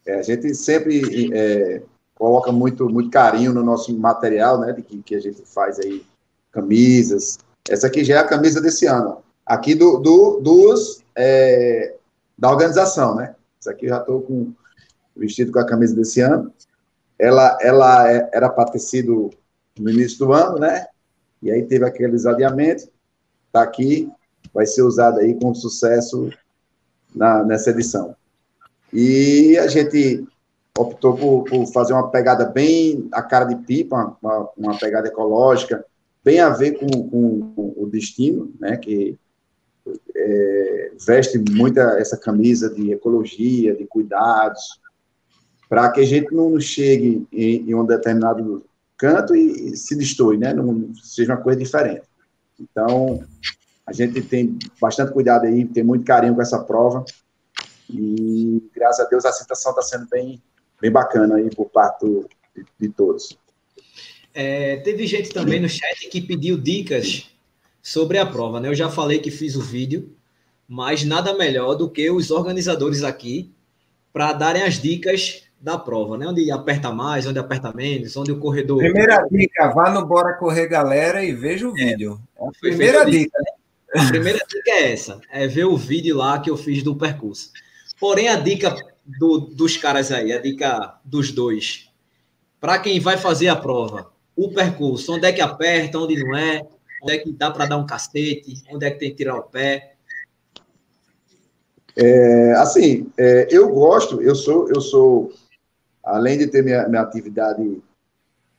É, a gente sempre é, coloca muito, muito carinho no nosso material, né, de que, que a gente faz aí, camisas. Essa aqui já é a camisa desse ano. Aqui do, do dos, é, da organização, né? Essa aqui eu já estou com vestido com a camisa desse ano. Ela, ela é, era para ter sido no início do ano, né? E aí teve aqueles adiamentos. Está aqui, vai ser usada aí com sucesso na, nessa edição. E a gente optou por, por, fazer uma pegada bem a cara de pipa, uma, uma pegada ecológica, bem a ver com, com, com o destino, né, que veste muita essa camisa de ecologia, de cuidados, para que a gente não chegue em, em, um determinado canto e, se destoie, né, não seja uma coisa diferente. Então, a gente tem bastante cuidado aí, tem muito carinho com essa prova, e graças a Deus a aceitação está sendo bem, bem bacana aí por parte de, de, todos. É, teve gente também no chat que pediu dicas sobre a prova, né? Eu já falei que fiz o vídeo, mas nada melhor do que os organizadores aqui para darem as dicas da prova, né? Onde aperta mais, onde aperta menos, onde o corredor. Primeira dica, vá no Bora Correr Galera e veja o é, vídeo. É, primeira dica. Né? A primeira dica é essa, é ver o vídeo lá que eu fiz do percurso. Porém, a dica do, dos caras aí, a dica dos dois, para quem vai fazer a prova, o percurso, onde é que aperta, onde não é, onde é que dá para dar um cacete, onde é que tem que tirar o pé. É, assim, é, eu gosto, eu sou, eu sou, além de ter minha, minha atividade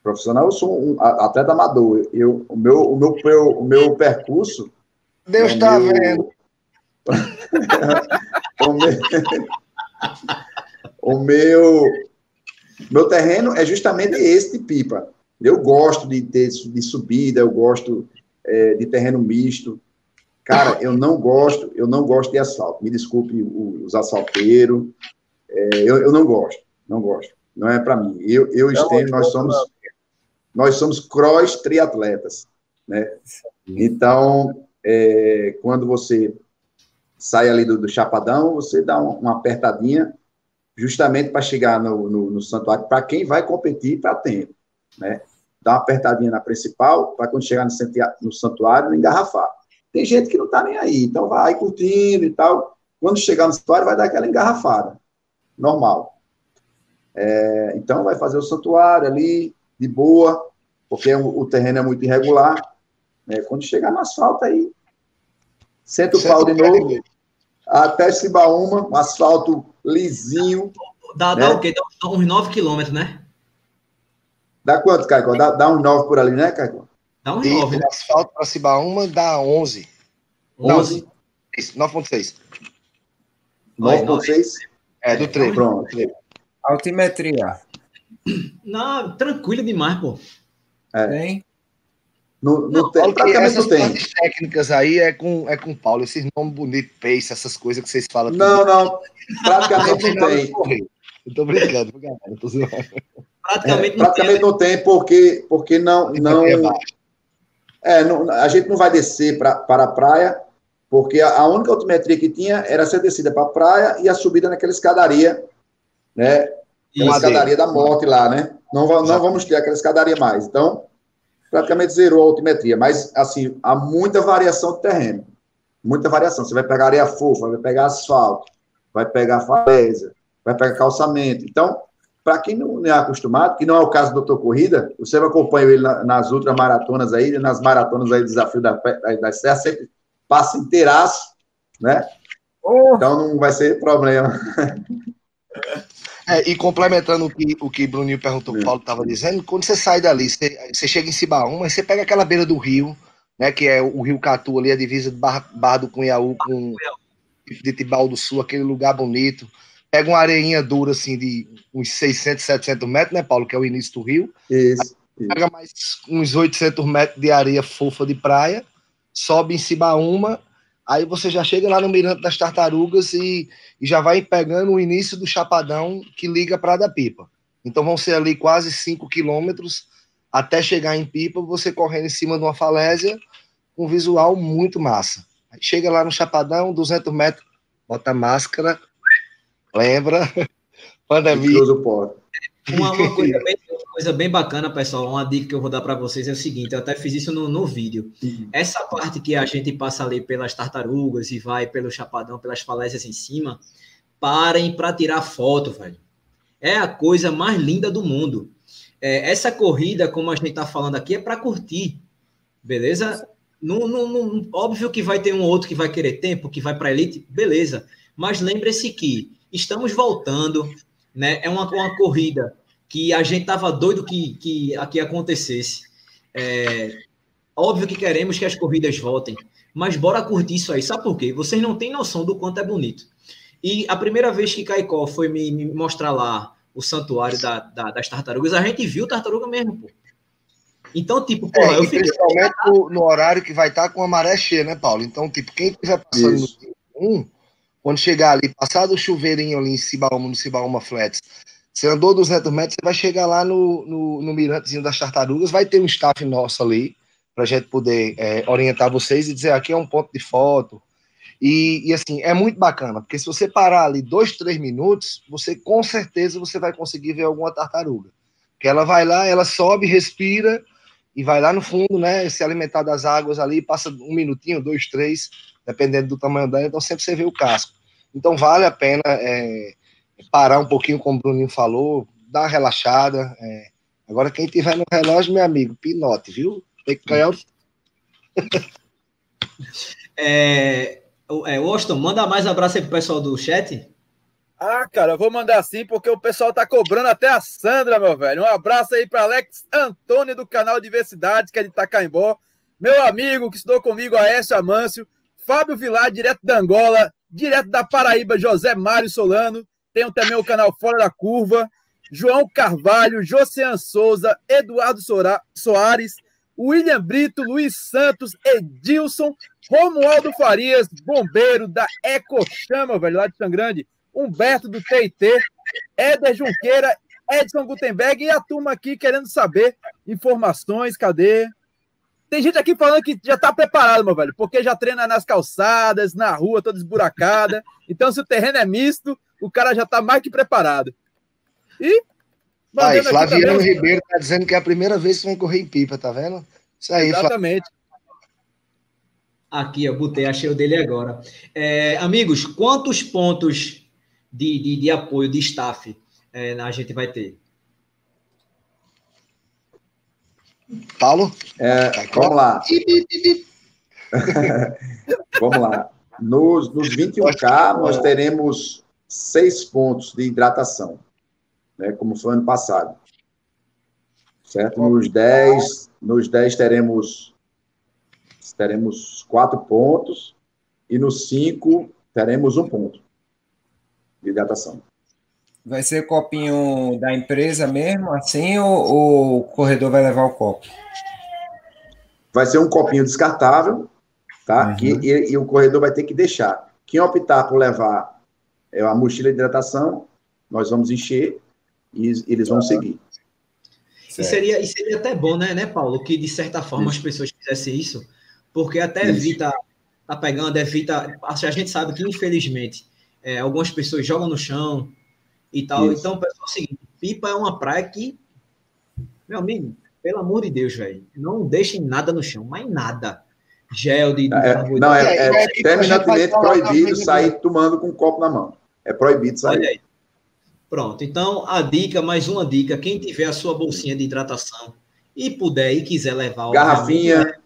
profissional, eu sou um atleta amador. Eu, o, meu, o, meu, o meu percurso. Deus está meu... vendo. o, meu, o meu, meu terreno é justamente esse de pipa. Eu gosto de, ter, de subida, eu gosto é, de terreno misto. Cara, eu não gosto, eu não gosto de assalto. Me desculpe os assalteiros. É, eu, eu não gosto, não gosto. Não é para mim. Eu, eu e Stênio, nós somos nós somos cross triatletas, né? Então, é, quando você sai ali do, do Chapadão, você dá uma, uma apertadinha, justamente para chegar no, no, no santuário, para quem vai competir para tempo, né? Dá uma apertadinha na principal, para quando chegar no, no santuário, não engarrafar. Tem gente que não está nem aí, então vai curtindo e tal. Quando chegar no santuário, vai dar aquela engarrafada. Normal. É, então, vai fazer o santuário ali, de boa, porque o, o terreno é muito irregular. Né? Quando chegar no asfalto, aí senta o pau de novo, até Cibaúma, um asfalto lisinho. Dá, né? dá o quê? Dá uns 9 quilômetros, né? Dá quanto, Caicó? Dá, dá uns 9 por ali, né, Caicó? Dá uns 9. Né? asfalto para Cibaúma dá 11. 11? 9.6. 9.6? É, do treino. Pronto. Altimetria. Não, tranquilo demais, pô. É. Tem? No, no não, tem, essas tem. técnicas aí é com, é com Paulo, esses nomes bonitos, pace, essas coisas que vocês falam. Não, não, praticamente não tem. Eu tô brincando, galera. Tô praticamente, é, não, praticamente tem. não tem, porque, porque não. não é, não, a gente não vai descer pra, para a praia, porque a, a única altimetria que tinha era ser descida para a praia e a subida naquela escadaria, né? Uma escadaria da morte lá, né? Não, não vamos ter aquela escadaria mais. Então, praticamente zerou a altimetria, mas, assim, há muita variação de terreno. Muita variação. Você vai pegar areia fofa, vai pegar asfalto, vai pegar falésia, vai pegar calçamento. Então, para quem não é acostumado, que não é o caso do doutor Corrida, você acompanha ele nas outras maratonas aí, nas maratonas aí, desafio da, da Serra, sempre passa inteiraço, né? Oh. Então não vai ser problema. É, e complementando o que o que Bruninho perguntou, o Paulo estava dizendo, quando você sai dali, você, você chega em Cibaúma, você pega aquela beira do rio, né, que é o Rio Catu ali, a divisa de Barra, Barra do Cunhaú com de Tibau do Sul, aquele lugar bonito. Pega uma areinha dura, assim, de uns 600, 700 metros, né, Paulo, que é o início do rio. Isso. Pega mais uns 800 metros de areia fofa de praia, sobe em Cibaúma, aí você já chega lá no Mirante das Tartarugas e e já vai pegando o início do Chapadão que liga para da Pipa. Então vão ser ali quase 5 quilômetros até chegar em Pipa, você correndo em cima de uma falésia, com um visual muito massa. Aí chega lá no Chapadão, 200 metros, bota máscara, lembra, pandemia. Uma, uma coisa, bem, coisa, bem, bacana, pessoal, uma dica que eu vou dar para vocês é o seguinte, eu até fiz isso no, no vídeo. Essa parte que a gente passa ali pelas tartarugas e vai pelo chapadão, pelas falésias em cima, parem para tirar foto, velho. É a coisa mais linda do mundo. É, essa corrida, como a gente está falando aqui, é para curtir, beleza? No, no, no, óbvio que vai ter um outro que vai querer tempo, que vai para elite, beleza. Mas lembre-se que estamos voltando, né? É uma, uma corrida que a gente tava doido que, que aqui acontecesse. É, óbvio que queremos que as corridas voltem, mas bora curtir isso aí. Sabe por quê? Vocês não têm noção do quanto é bonito. E a primeira vez que Caicó foi me, me mostrar lá o santuário da, da, das tartarugas, a gente viu tartaruga mesmo, pô. Então, tipo, pô, é, eu fiquei... Principalmente no, no, horário que vai estar tá com a maré cheia, né, Paulo? Então, tipo, quem estiver passando Isso. no um, quando chegar ali, passar do chuveirinho ali em Cibaúma, no Cibaúma Flats, você andou 200 metros, você vai chegar lá no, no, no mirantezinho das tartarugas, vai ter um staff nosso ali, para gente poder é, orientar vocês e dizer aqui é um ponto de foto. E, e, assim, é muito bacana, porque se você parar ali dois, três minutos, você com certeza você vai conseguir ver alguma tartaruga. Que ela vai lá, ela sobe, respira e vai lá no fundo, né? Se alimentar das águas ali, passa um minutinho, dois, três, dependendo do tamanho dela, então sempre você vê o casco. Então vale a pena é, parar um pouquinho, como o Bruninho falou, dar uma relaxada. É. Agora, quem tiver no relógio, meu amigo, pinote, viu? Tem que ganhar o. é, é, Austin, manda mais abraço aí pro pessoal do chat. Ah, cara, eu vou mandar sim, porque o pessoal tá cobrando até a Sandra, meu velho. Um abraço aí para Alex Antônio, do canal Diversidade, que é de Itacaimbó. Meu amigo que estudou comigo, Aécio Amâncio. Fábio Vilar, direto da Angola. Direto da Paraíba, José Mário Solano. Tenho também o canal Fora da Curva. João Carvalho, Josean Souza, Eduardo Soares, William Brito, Luiz Santos, Edilson, Romualdo Farias, bombeiro da Ecochama, velho, lá de Grande, Humberto do TIT, Éder Junqueira, Edson Gutenberg e a turma aqui querendo saber informações, cadê? Tem gente aqui falando que já tá preparado, meu velho, porque já treina nas calçadas, na rua, toda esburacada. Então, se o terreno é misto, o cara já tá mais que preparado. E. Aí, Flaviano Ribeiro tá dizendo que é a primeira vez que vai correr em pipa, tá vendo? Isso aí, Exatamente. Aqui, eu botei, achei o dele agora. É, amigos, quantos pontos de, de, de apoio de staff é, a gente vai ter? Paulo? É, vamos lá. vamos lá. Nos, nos 21K, nós teremos seis pontos de hidratação, né, como foi ano passado. Certo? Nos 10, nos 10 teremos, teremos quatro pontos e nos 5 teremos um ponto de hidratação. Vai ser copinho da empresa mesmo, assim, ou, ou o corredor vai levar o copo? Vai ser um copinho descartável, tá? Uhum. Que, e, e, o corredor vai ter que deixar. Quem optar por levar é, a mochila de hidratação, nós vamos encher e eles vão seguir. E seria, e seria até bom, né, né, Paulo, que de certa forma isso. as pessoas fizessem isso, porque até isso. evita, tá pegando, evita. A gente sabe que, infelizmente, é, algumas pessoas jogam no chão, e tal. Isso. Então, pessoal, é o seguinte, Pipa é uma praia que, meu amigo, pelo amor de Deus, velho, não deixem nada no chão, mais nada. Gel de. É, não, é, é, é terminantemente proibido sair tomando com um copo na mão. É proibido sair. Olha aí. Pronto, então a dica, mais uma dica: quem tiver a sua bolsinha de hidratação e puder e quiser levar. Garrafinha.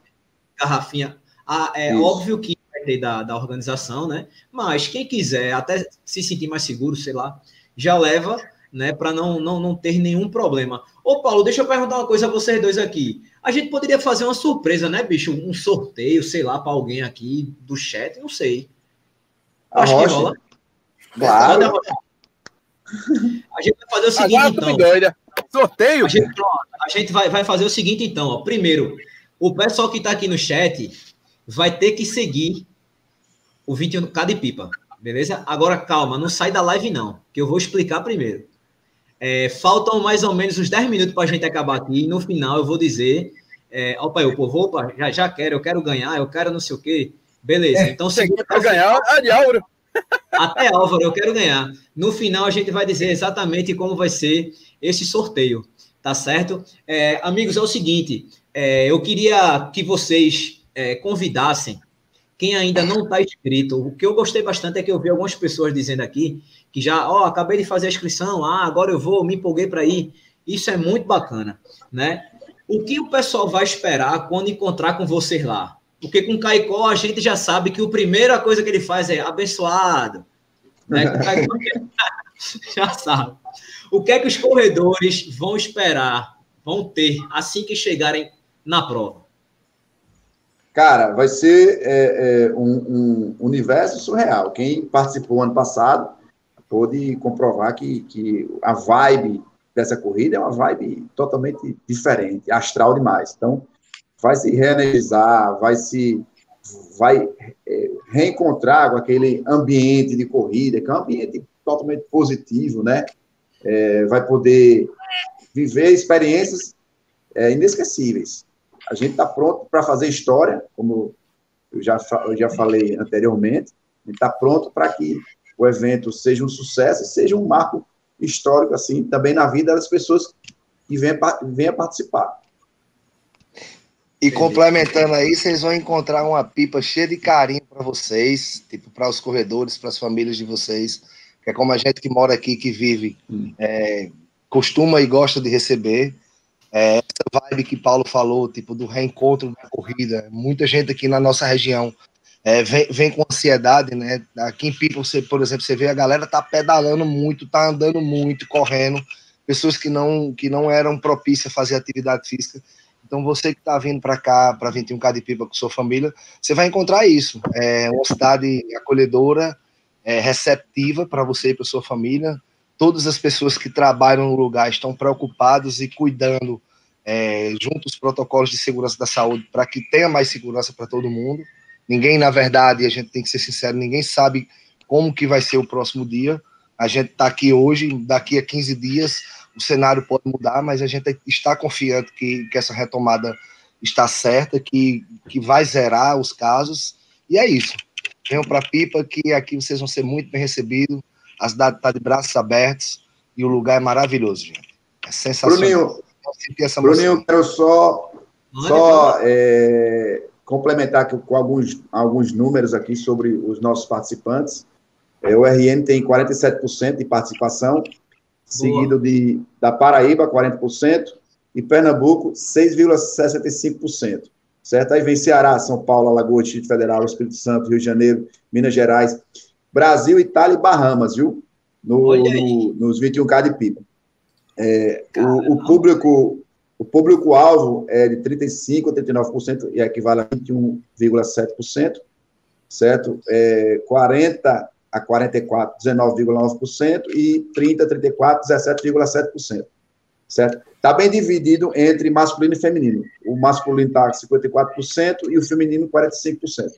Garrafinha. Ah, é Isso. óbvio que vai ter da, da organização, né? Mas quem quiser até se sentir mais seguro, sei lá, já leva, né, para não, não, não ter nenhum problema. Ô, Paulo, deixa eu perguntar uma coisa a vocês dois aqui. A gente poderia fazer uma surpresa, né, bicho? Um sorteio, sei lá, para alguém aqui do chat, não sei. Acho que rola. Claro. A gente vai fazer o seguinte, Agora então. Doida. Sorteio? A gente, a gente vai, vai fazer o seguinte, então. Ó. Primeiro, o pessoal que está aqui no chat vai ter que seguir o 21K de pipa. Beleza? Agora, calma, não sai da live não, que eu vou explicar primeiro. É, faltam mais ou menos uns 10 minutos para a gente acabar aqui. E no final eu vou dizer. É, opa, eu, povo, opa, já, já quero, eu quero ganhar, eu quero não sei o quê. Beleza, é, então você quer ganhar a de Álvaro. Até Álvaro, eu quero ganhar. No final a gente vai dizer exatamente como vai ser esse sorteio, tá certo? É, amigos, é o seguinte, é, eu queria que vocês é, convidassem quem ainda não está inscrito, o que eu gostei bastante é que eu vi algumas pessoas dizendo aqui que já, ó, oh, acabei de fazer a inscrição, ah, agora eu vou, me empolguei para ir. Isso é muito bacana, né? O que o pessoal vai esperar quando encontrar com vocês lá? Porque com Caicó a gente já sabe que a primeira coisa que ele faz é abençoado. Né? Caicó, já sabe. O que é que os corredores vão esperar, vão ter assim que chegarem na prova? Cara, vai ser é, é, um, um, universo surreal. Quem participou ano passado pôde comprovar que, que a vibe dessa corrida é uma vibe totalmente diferente, astral demais. Então, vai se reenergizar, vai se vai é, reencontrar com aquele ambiente de corrida, que é um ambiente totalmente positivo, né? É, vai poder viver experiências é, inesquecíveis a gente está pronto para fazer história, como eu já, eu já falei anteriormente, a gente está pronto para que o evento seja um sucesso e seja um marco histórico, assim, também na vida das pessoas que venham, venham participar. E complementando aí, vocês vão encontrar uma pipa cheia de carinho para vocês, tipo, para os corredores, para as famílias de vocês, que é como a gente que mora aqui, que vive, hum. é, costuma e gosta de receber. É, vibe que Paulo falou, tipo, do reencontro da corrida. Muita gente aqui na nossa região é, vem, vem com ansiedade, né? Aqui em Pipa, você, por exemplo, você vê a galera tá pedalando muito, tá andando muito, correndo. Pessoas que não, que não eram propícias a fazer atividade física. Então, você que está vindo para cá, para 21K de Pipa com sua família, você vai encontrar isso. É uma cidade acolhedora, é, receptiva para você e para sua família todas as pessoas que trabalham no lugar estão preocupados e cuidando é, junto os protocolos de segurança da saúde para que tenha mais segurança para todo mundo. Ninguém, na verdade, a gente tem que ser sincero, ninguém sabe como que vai ser o próximo dia. A gente está aqui hoje, daqui a 15 dias o cenário pode mudar, mas a gente está confiante que, que essa retomada está certa, que, que vai zerar os casos, e é isso. Venham para Pipa, que aqui vocês vão ser muito bem recebidos, a cidade está de braços abertos, e o lugar é maravilhoso, gente. É sensacional. Bruninho, Bruninho quero só, só é, complementar com alguns, alguns números aqui sobre os nossos participantes. É, o RN tem 47% de participação, Boa. seguido de, da Paraíba, 40%, e Pernambuco, 6,65%. Certo? Aí vem Ceará, São Paulo, Alagoas, Distrito Federal, Espírito Santo, Rio de Janeiro, Minas Gerais, Brasil, Itália e Bahamas, viu? No, no, nos 21K de pipa. É, o, o, público o público-alvo é de 35% a 39% e equivale a 21,7%, certo? É, 40% a 44%, 19,9% e 30% a 34%, 17,7%, certo? Está bem dividido entre masculino e feminino. O masculino está 54% e o feminino 45%.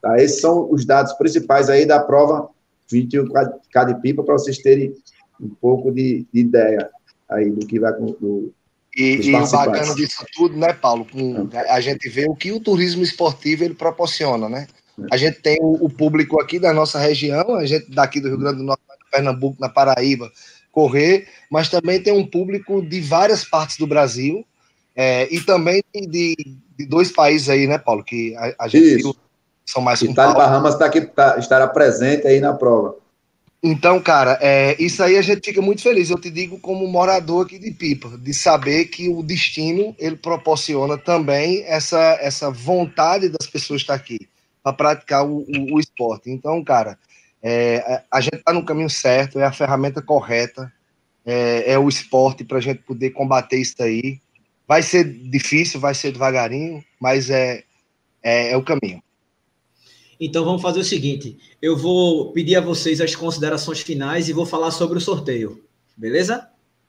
Tá? Esses são os dados principais aí da prova 21K de pipa, para vocês terem um pouco de, de ideia aí do que vai do, e, e o bacana disso tudo, né, Paulo? Com, a gente vê o que o turismo esportivo ele proporciona, né? A gente tem o, o, público aqui da nossa região, a gente daqui do Rio Grande do Norte, Pernambuco, na Paraíba, correr, mas também tem um público de várias partes do Brasil é, e também de, de, dois países aí, né, Paulo? Que a, a gente Isso. viu são mais Itália Bahamas tá aqui, tá, estará presente aí na prova. Então, cara, é, isso aí a gente fica muito feliz. Eu te digo como morador aqui de Pipa, de saber que o destino ele proporciona também essa, essa vontade das pessoas estar aqui para praticar o, o, o, esporte. Então, cara, é, a gente está no caminho certo, é a ferramenta correta, é, é o esporte para a gente poder combater isso aí. Vai ser difícil, vai ser devagarinho, mas é, é, é o caminho. Então vamos fazer o seguinte: eu vou pedir a vocês as considerações finais e vou falar sobre o sorteio. Beleza?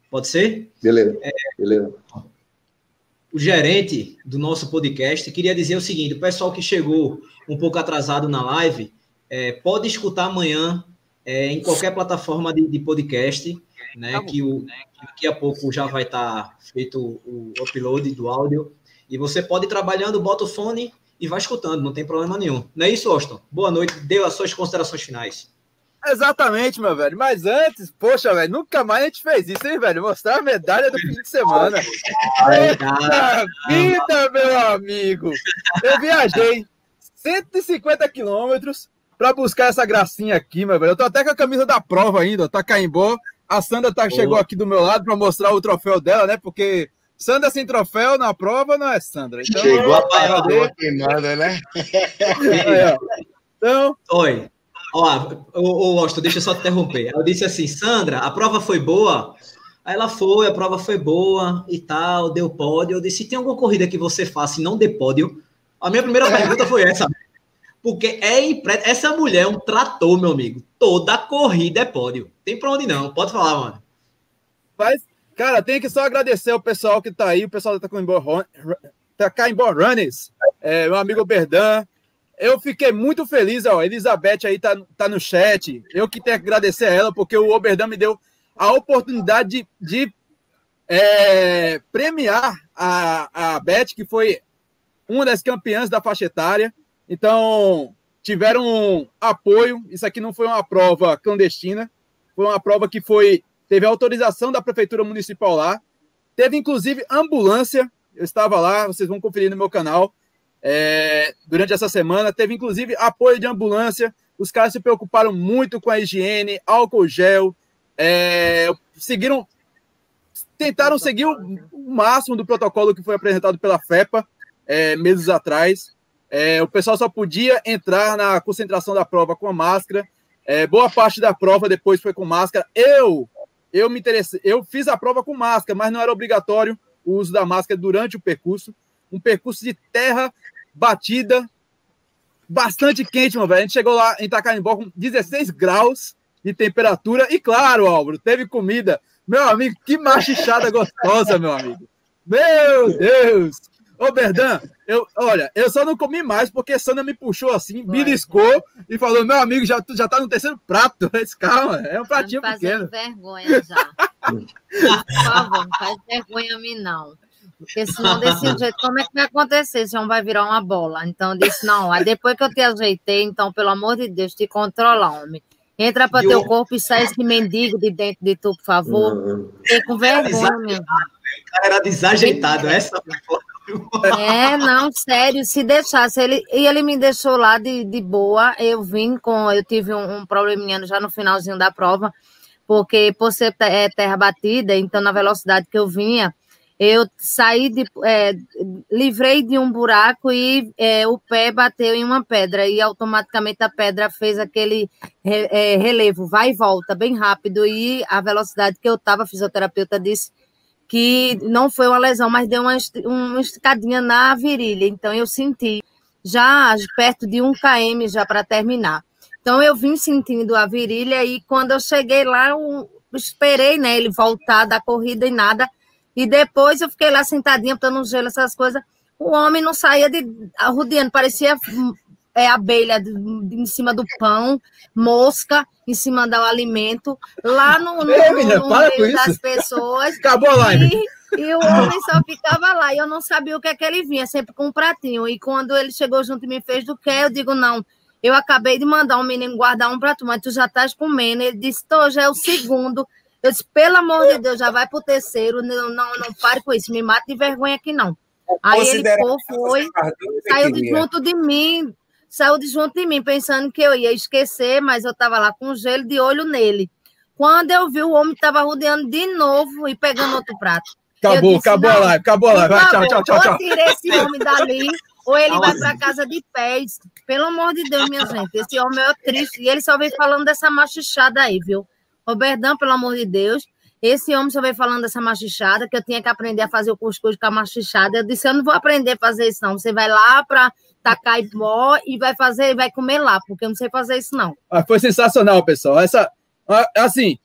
Pode ser? Beleza. É, Beleza. O gerente do nosso podcast queria dizer o seguinte: o pessoal que chegou um pouco atrasado na live é, pode escutar amanhã é, em qualquer plataforma de, de podcast, né? Tá que o, daqui a pouco já vai estar tá feito o upload do áudio. E você pode ir trabalhando, bota o fone e vai escutando, não tem problema nenhum. Não é isso, Austin? Boa noite, deu as suas considerações finais. Exatamente, meu velho. Mas antes, poxa, velho, nunca mais a gente fez isso, hein, velho? Mostrar a medalha do fim de semana. Eita vida, meu amigo! Eu viajei 150 quilômetros para buscar essa gracinha aqui, meu velho. Eu tô até com a camisa da prova ainda, tá caimbó. A Sandra tá, chegou aqui do meu lado para mostrar o troféu dela, né? Porque Sandra sem troféu na prova não é Sandra. Então, Chegou a parador queimada, né? É, então. Oi. Ó, o, Austin, deixa eu só te interromper. Eu disse assim, Sandra, a prova foi boa? Aí ela foi, a prova foi boa e tal, deu pódio. Eu disse, tem alguma corrida que você faça e não dê pódio? A minha primeira pergunta foi essa. Porque é impre... essa mulher é um trator, meu amigo. Toda corrida é pódio. Tem pra onde não. Pode falar, mano. Mas Cara, tem que só agradecer o pessoal que tá aí, o pessoal da Tacaimbo Runners, é, meu amigo Berdan. Eu fiquei muito feliz, ó. Elizabeth aí tá, tá no chat. Eu que tenho que agradecer a ela, porque o Oberdan me deu a oportunidade de, de é, premiar a, a Beth, que foi uma das campeãs da faixa etária. Então, tiveram um apoio. Isso aqui não foi uma prova clandestina, foi uma prova que foi teve autorização da prefeitura municipal lá, teve inclusive ambulância, eu estava lá, vocês vão conferir no meu canal, é, durante essa semana, teve inclusive apoio de ambulância, os caras se preocuparam muito com a higiene, álcool gel, é, seguiram, tentaram seguir o, o, máximo do protocolo que foi apresentado pela FEPA é, meses atrás. É, o pessoal só podia entrar na concentração da prova com a máscara. É, boa parte da prova depois foi com máscara. Eu eu me interessei, eu fiz a prova com máscara, mas não era obrigatório o uso da máscara durante o percurso. Um percurso de terra batida, bastante quente, meu velho. A gente chegou lá em Itacaimbó com 16 graus de temperatura e, claro, Álvaro, teve comida. Meu amigo, que machichada gostosa, meu amigo. Meu Deus! Ô, Berdan, eu, olha, eu só não comi mais porque Sandra me puxou assim, me beliscou e falou: meu amigo, já, já tá no terceiro prato. Esse calma, é um pratinho tá pequeno. vergonha já. Por favor, não faz vergonha a mim, não. Porque senão, desse jeito, como é que vai acontecer? Se não vai virar uma bola. Então, eu disse: não, aí depois que eu te ajeitei, então, pelo amor de Deus, te controla, homem. Entra para teu corpo e sai esse mendigo de dentro de tu, por favor. Fiquei com vergonha, meu. O cara era desajeitado, essa é, não, sério, se deixasse, ele, e ele me deixou lá de, de boa, eu vim com, eu tive um, um probleminha já no finalzinho da prova, porque por ser é, terra batida, então na velocidade que eu vinha, eu saí de, é, livrei de um buraco e é, o pé bateu em uma pedra. E automaticamente a pedra fez aquele re, é, relevo, vai e volta bem rápido. E a velocidade que eu estava, a fisioterapeuta disse que não foi uma lesão, mas deu uma, uma esticadinha na virilha. Então eu senti já perto de um km já para terminar. Então eu vim sentindo a virilha e quando eu cheguei lá, eu esperei né, ele voltar da corrida e nada. E depois eu fiquei lá sentadinha, botando gelo, essas coisas. O homem não saía de arrudeando, parecia é, abelha de, de, em cima do pão, mosca em cima do alimento, lá no, no, Ei, menina, no meio das pessoas. Acabou a live. E, e, o homem só ficava lá, e eu não sabia o que é que ele vinha, sempre com um pratinho. E quando ele chegou junto e me fez do que, eu digo, não, eu acabei de mandar um menino guardar um prato, mas tu já estás comendo. Ele disse, tô, já é o segundo. Eu disse, pelo amor de Deus, já vai pro terceiro, não, não, não pare com isso, me mate de vergonha aqui não. Aí ele pô, foi, saiu de junto de mim, saiu de junto de mim, pensando que eu ia esquecer, mas eu estava lá com gelo de olho nele. Quando eu vi, o homem estava rodeando de novo e pegando outro prato. Acabou, disse, acabou a live, acabou a live. Vai, tchau, tchau, tchau, tchau. Ou tirei esse homem dali, ou ele vai para casa de pés. Pelo amor de Deus, minha gente, esse homem é triste. E ele só vem falando dessa machichada aí, viu? Robertão, pelo amor de Deus, esse homem só veio falando dessa machichada, que eu tinha que aprender a fazer o cuscuz com a machichada. Eu disse, eu não vou aprender a fazer isso, não. Você vai lá para tacar pó e vai fazer, vai comer lá, porque eu não sei fazer isso, não. Ah, foi sensacional, pessoal. Essa, assim,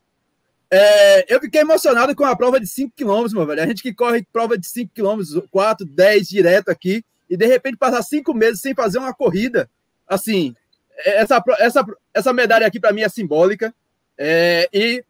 é, eu fiquei emocionado com a prova de 5 km, meu velho. A gente que corre prova de 5 km, 4, 10 direto aqui, e de repente passar cinco meses sem fazer uma corrida. Assim, essa, essa, essa medalha aqui para mim é simbólica. É, e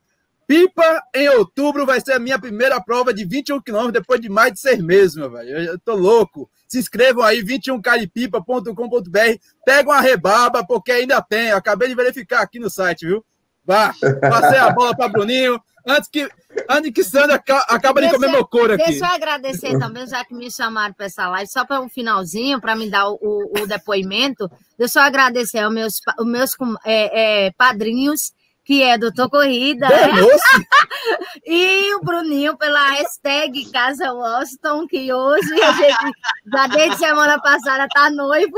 Pipa, em outubro, vai ser a minha primeira prova de 21 km depois de mais de seis meses, meu velho. Eu, eu tô louco. Se inscrevam aí, 21caripipa.com.br. Pega uma rebaba, porque ainda tem. Eu acabei de verificar aqui no site, viu? Vá, passei a bola para Bruninho. Antes que, antes que Sandra acabe de comer meu couro aqui. Deixa eu agradecer também, já que me chamaram para essa live, só para um finalzinho, para me dar o, o, o, depoimento. Deixa eu agradecer aos meus, os meus é, é, padrinhos que é Doutor Corrida. É, e o Bruninho pela hashtag Casa Washington, que hoje a gente, já desde semana passada, tá noivo.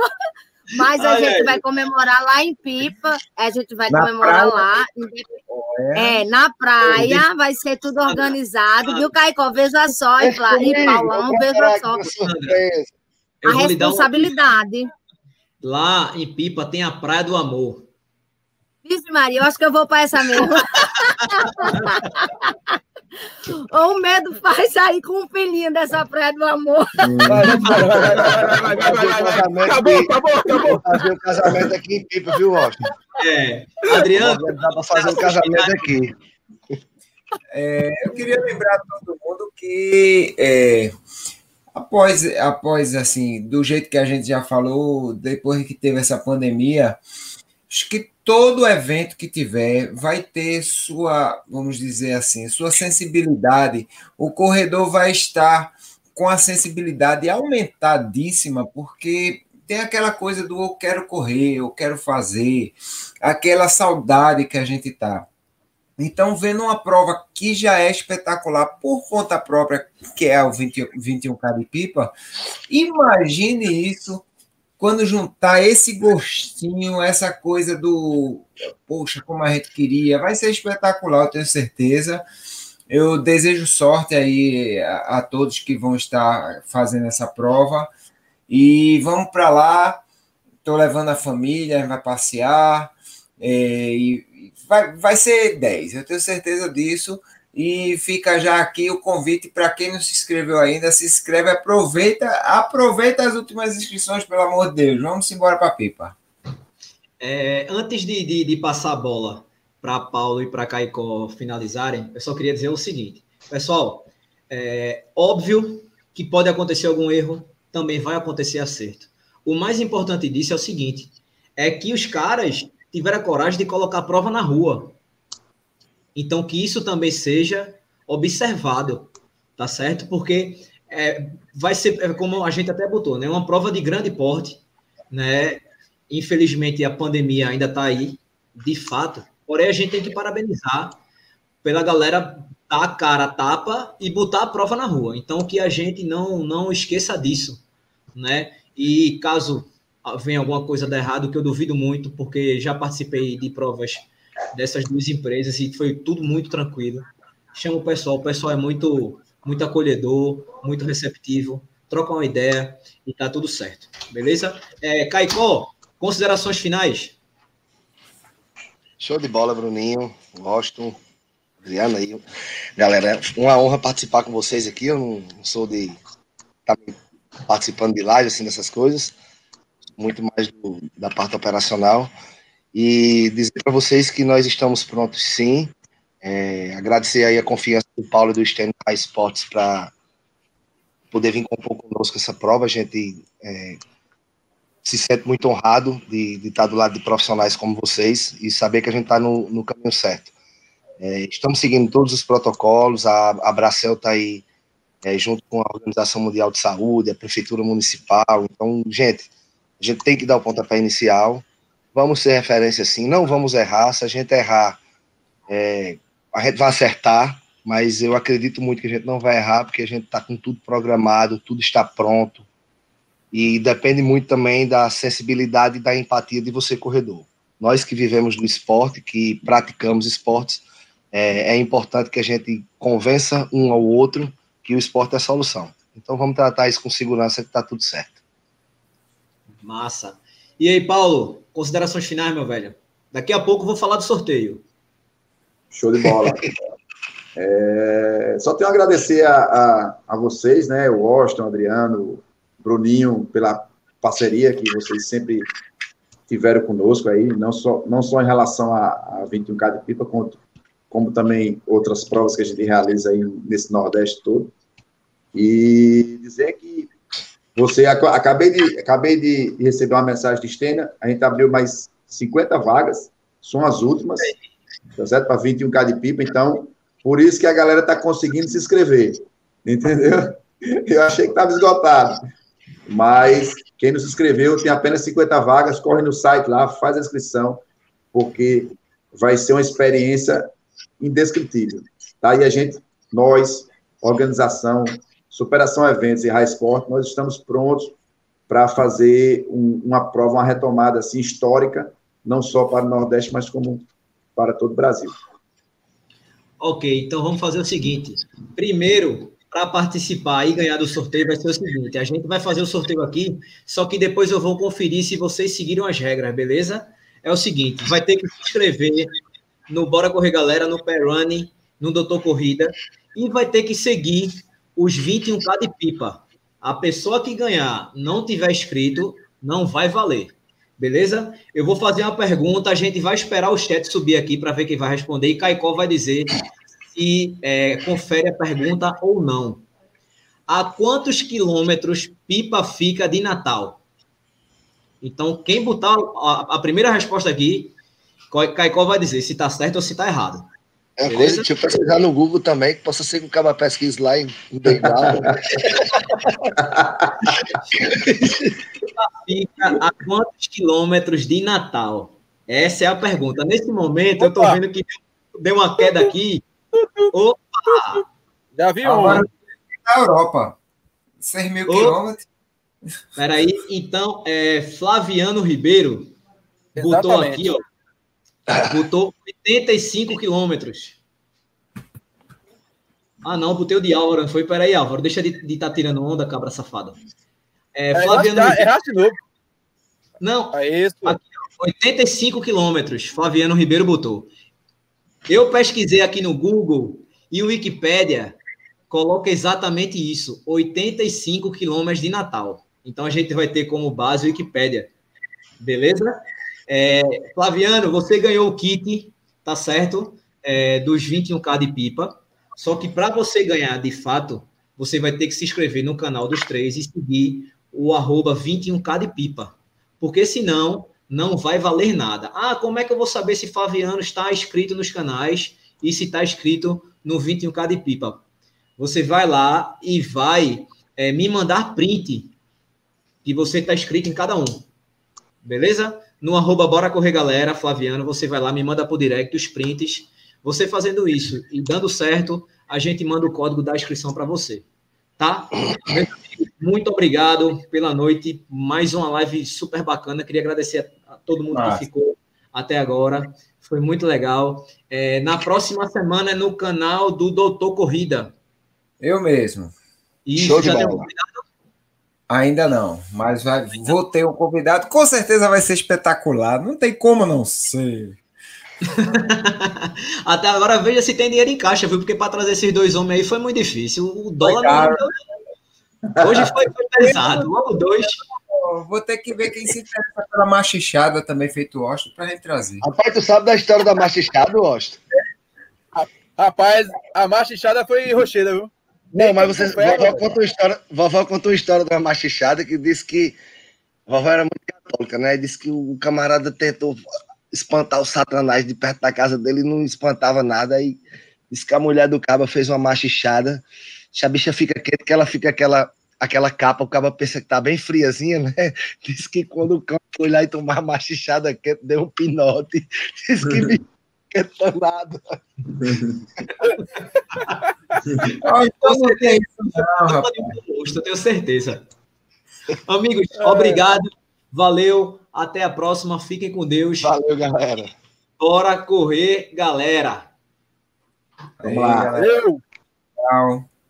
Mas a ai, gente ai. vai comemorar lá em Pipa, a gente vai na comemorar praia. lá. É, na praia, vai ser tudo organizado, viu, Caicó? Veja só, e, e Paulão, veja só. A responsabilidade. Lá em Pipa tem a Praia do Amor. Vixe, Maria, eu acho que eu vou para essa mesmo. Ou o medo faz sair com um filhinho dessa praia do amor. Vai, vai, vai, vai, Acabou, acabou, acabou. Fazer o casamento aqui em Pipa, viu, Washington? É. Adriano. Dá para fazer o casamento aqui. É, eu queria lembrar a todo mundo que é, após, após, assim, do jeito que a gente já falou, depois que teve essa pandemia, acho que todo evento que tiver vai ter sua, vamos dizer assim, sua sensibilidade. O corredor vai estar com a sensibilidade aumentadíssima, porque tem aquela coisa do eu quero correr, eu quero fazer, aquela saudade que a gente tá. Então, vendo uma prova que já é espetacular por conta própria, que é o 20, 21K de pipa, imagine isso quando juntar esse gostinho, essa coisa do, poxa, como a gente queria, vai ser espetacular, eu tenho certeza. Eu desejo sorte aí a, a todos que vão estar fazendo essa prova. E vamos para lá. Estou levando a família, vai passear. É, e vai, vai ser 10, eu tenho certeza disso. E fica já aqui o convite para quem não se inscreveu ainda, se inscreve, aproveita, aproveita as últimas inscrições, pelo amor de Deus. Vamos embora para a pipa. É, antes de, de, de, passar a bola para Paulo e para Caicó finalizarem, eu só queria dizer o seguinte, pessoal, é óbvio que pode acontecer algum erro, também vai acontecer acerto. O mais importante disso é o seguinte, é que os caras tiveram a coragem de colocar a prova na rua. Então, que isso também seja observado, tá certo? Porque é, vai ser, é, como a gente até botou, né? Uma prova de grande porte, né? Infelizmente, a pandemia ainda está aí, de fato. Porém, a gente tem que parabenizar pela galera dar a cara a tapa e botar a prova na rua. Então, que a gente não, não esqueça disso, né? E caso venha alguma coisa dar errado, que eu duvido muito, porque já participei de provas dessas duas empresas e foi tudo muito tranquilo. Chama o pessoal, o pessoal é muito, muito acolhedor, muito receptivo, troca uma ideia e tá tudo certo, beleza? É, Caicó, considerações finais? Show de bola, Bruninho. Gosto. Adriano aí. Galera, uma honra participar com vocês aqui. Eu não sou de tá participando de live, assim, dessas coisas. Muito mais do, da parte operacional e dizer para vocês que nós estamos prontos sim. É, agradecer aí a confiança do Paulo e do High Sports para poder vir compor conosco essa prova. A gente é, se sente muito honrado de, de, estar do lado de profissionais como vocês e saber que a gente está no, no, caminho certo. É, estamos seguindo todos os protocolos, a, a Bracel está aí é, junto com a Organização Mundial de Saúde, a Prefeitura Municipal. Então, gente, a gente tem que dar o pontapé inicial vamos ser referência sim, não vamos errar, se a gente errar, é, a gente vai acertar, mas eu acredito muito que a gente não vai errar, porque a gente está com tudo programado, tudo está pronto, e depende muito também da sensibilidade e da empatia de você, corredor. Nós que vivemos no esporte, que praticamos esportes, é, é importante que a gente convença um ao outro que o esporte é a solução. Então vamos tratar isso com segurança que está tudo certo. Massa. E aí, Paulo, considerações finais, meu velho? Daqui a pouco eu vou falar do sorteio. Show de bola. é, só tenho a agradecer a, a, a, vocês, né? O Washington, Adriano, Bruninho, pela parceria que vocês sempre tiveram conosco aí, não só, não só em relação a, a 21K de pipa, como, como também outras provas que a gente realiza aí nesse Nordeste todo. E dizer que você, acabei de, acabei de receber uma mensagem de Stena, a gente abriu mais 50 vagas, são as últimas, tá certo? Para 21K de pipa, então, por isso que a galera está conseguindo se inscrever, entendeu? Eu achei que estava esgotado, mas quem não se inscreveu tem apenas 50 vagas, corre no site lá, faz a inscrição, porque vai ser uma experiência indescritível, tá? E a gente, nós, organização, Superação Eventos e High Sport, nós estamos prontos para fazer um, uma prova, uma retomada assim, histórica, não só para o Nordeste, mas como para todo o Brasil. Ok, então vamos fazer o seguinte. Primeiro, para participar e ganhar do sorteio, vai ser o seguinte: a gente vai fazer o sorteio aqui, só que depois eu vou conferir se vocês seguiram as regras, beleza? É o seguinte: vai ter que se inscrever no Bora Correr Galera, no Pé Running, no Doutor Corrida, e vai ter que seguir os 21k de pipa. A pessoa que ganhar não tiver escrito, não vai valer. Beleza? Eu vou fazer uma pergunta, a gente vai esperar o chat subir aqui para ver quem vai responder e Caicó vai dizer se é, confere a pergunta ou não. A quantos quilômetros Pipa fica de Natal? Então, quem botar a, a primeira resposta aqui, Caicó vai dizer se está certo ou se está errado. É uma coisa eu pesquisar no Google também, que possa ser que o cara pesquise lá em, em Bengala. Fica a quantos quilômetros de Natal? Essa é a pergunta. Nesse momento, Opa. eu estou vendo que deu uma queda aqui. Opa! Já viu? Agora, na Europa. 6 mil quilômetros. Peraí, então, é, Flaviano Ribeiro botou aqui, ó. Botou 85 quilômetros. Ah, não, botei o de Álvaro. Foi, peraí, Álvaro, deixa de estar tá tirando onda, cabra safada. É, é Flaviano. É de novo. Não, é isso. Aqui, 85 quilômetros, Flaviano Ribeiro botou. Eu pesquisei aqui no Google E o Wikipédia coloca exatamente isso: 85 quilômetros de Natal. Então a gente vai ter como base o Wikipédia. Beleza? É, Flaviano, você ganhou o kit, tá certo? É, dos 21k de pipa. Só que para você ganhar de fato, você vai ter que se inscrever no canal dos três e seguir o arroba 21k de pipa. Porque senão não vai valer nada. Ah, como é que eu vou saber se Flaviano está inscrito nos canais e se está inscrito no 21k de pipa? Você vai lá e vai é, me mandar print que você está inscrito em cada um. Beleza? No arroba Bora Correr Galera, Flaviano, você vai lá, me manda por direct os prints. Você fazendo isso e dando certo, a gente manda o código da inscrição para você. Tá? Muito obrigado pela noite. Mais uma live super bacana. Queria agradecer a todo mundo Nossa. que ficou até agora. Foi muito legal. É, na próxima semana é no canal do Doutor Corrida. Eu mesmo. Isso, Show já de bola. Ainda não, mas vai, vou ter um convidado. Com certeza vai ser espetacular. Não tem como não ser. Até agora veja se tem dinheiro em caixa, viu? Porque para trazer esses dois homens aí foi muito difícil. O dólar. Não... Hoje foi, foi pesado. Logo dois. Vou ter que ver quem se interessa pela machichada também, feito Osto, para gente trazer. Rapaz, tu sabe da história da machichada, Osto? Rapaz, a machichada foi rocheira, viu? Não, mas você, vovó contou, história, vovó contou a história de uma machichada que disse que vovó era muito católica, né? Disse que o camarada tentou espantar o satanás de perto da casa dele e não espantava nada. Aí disse que a mulher do caba fez uma machichada. Se a bicha fica quente, que ela fica aquela, aquela capa, o caba pensa que tá bem friazinha, né? Diz que quando o cão foi lá e tomar a machichada quente, deu um pinote. Diz que que danado. Você tem isso, eu tenho certeza. Amigos, é. obrigado. Valeu. Até a próxima. Fiquem com Deus. Valeu, galera. Bora correr, galera. Vamos lá. Valeu. Tchau.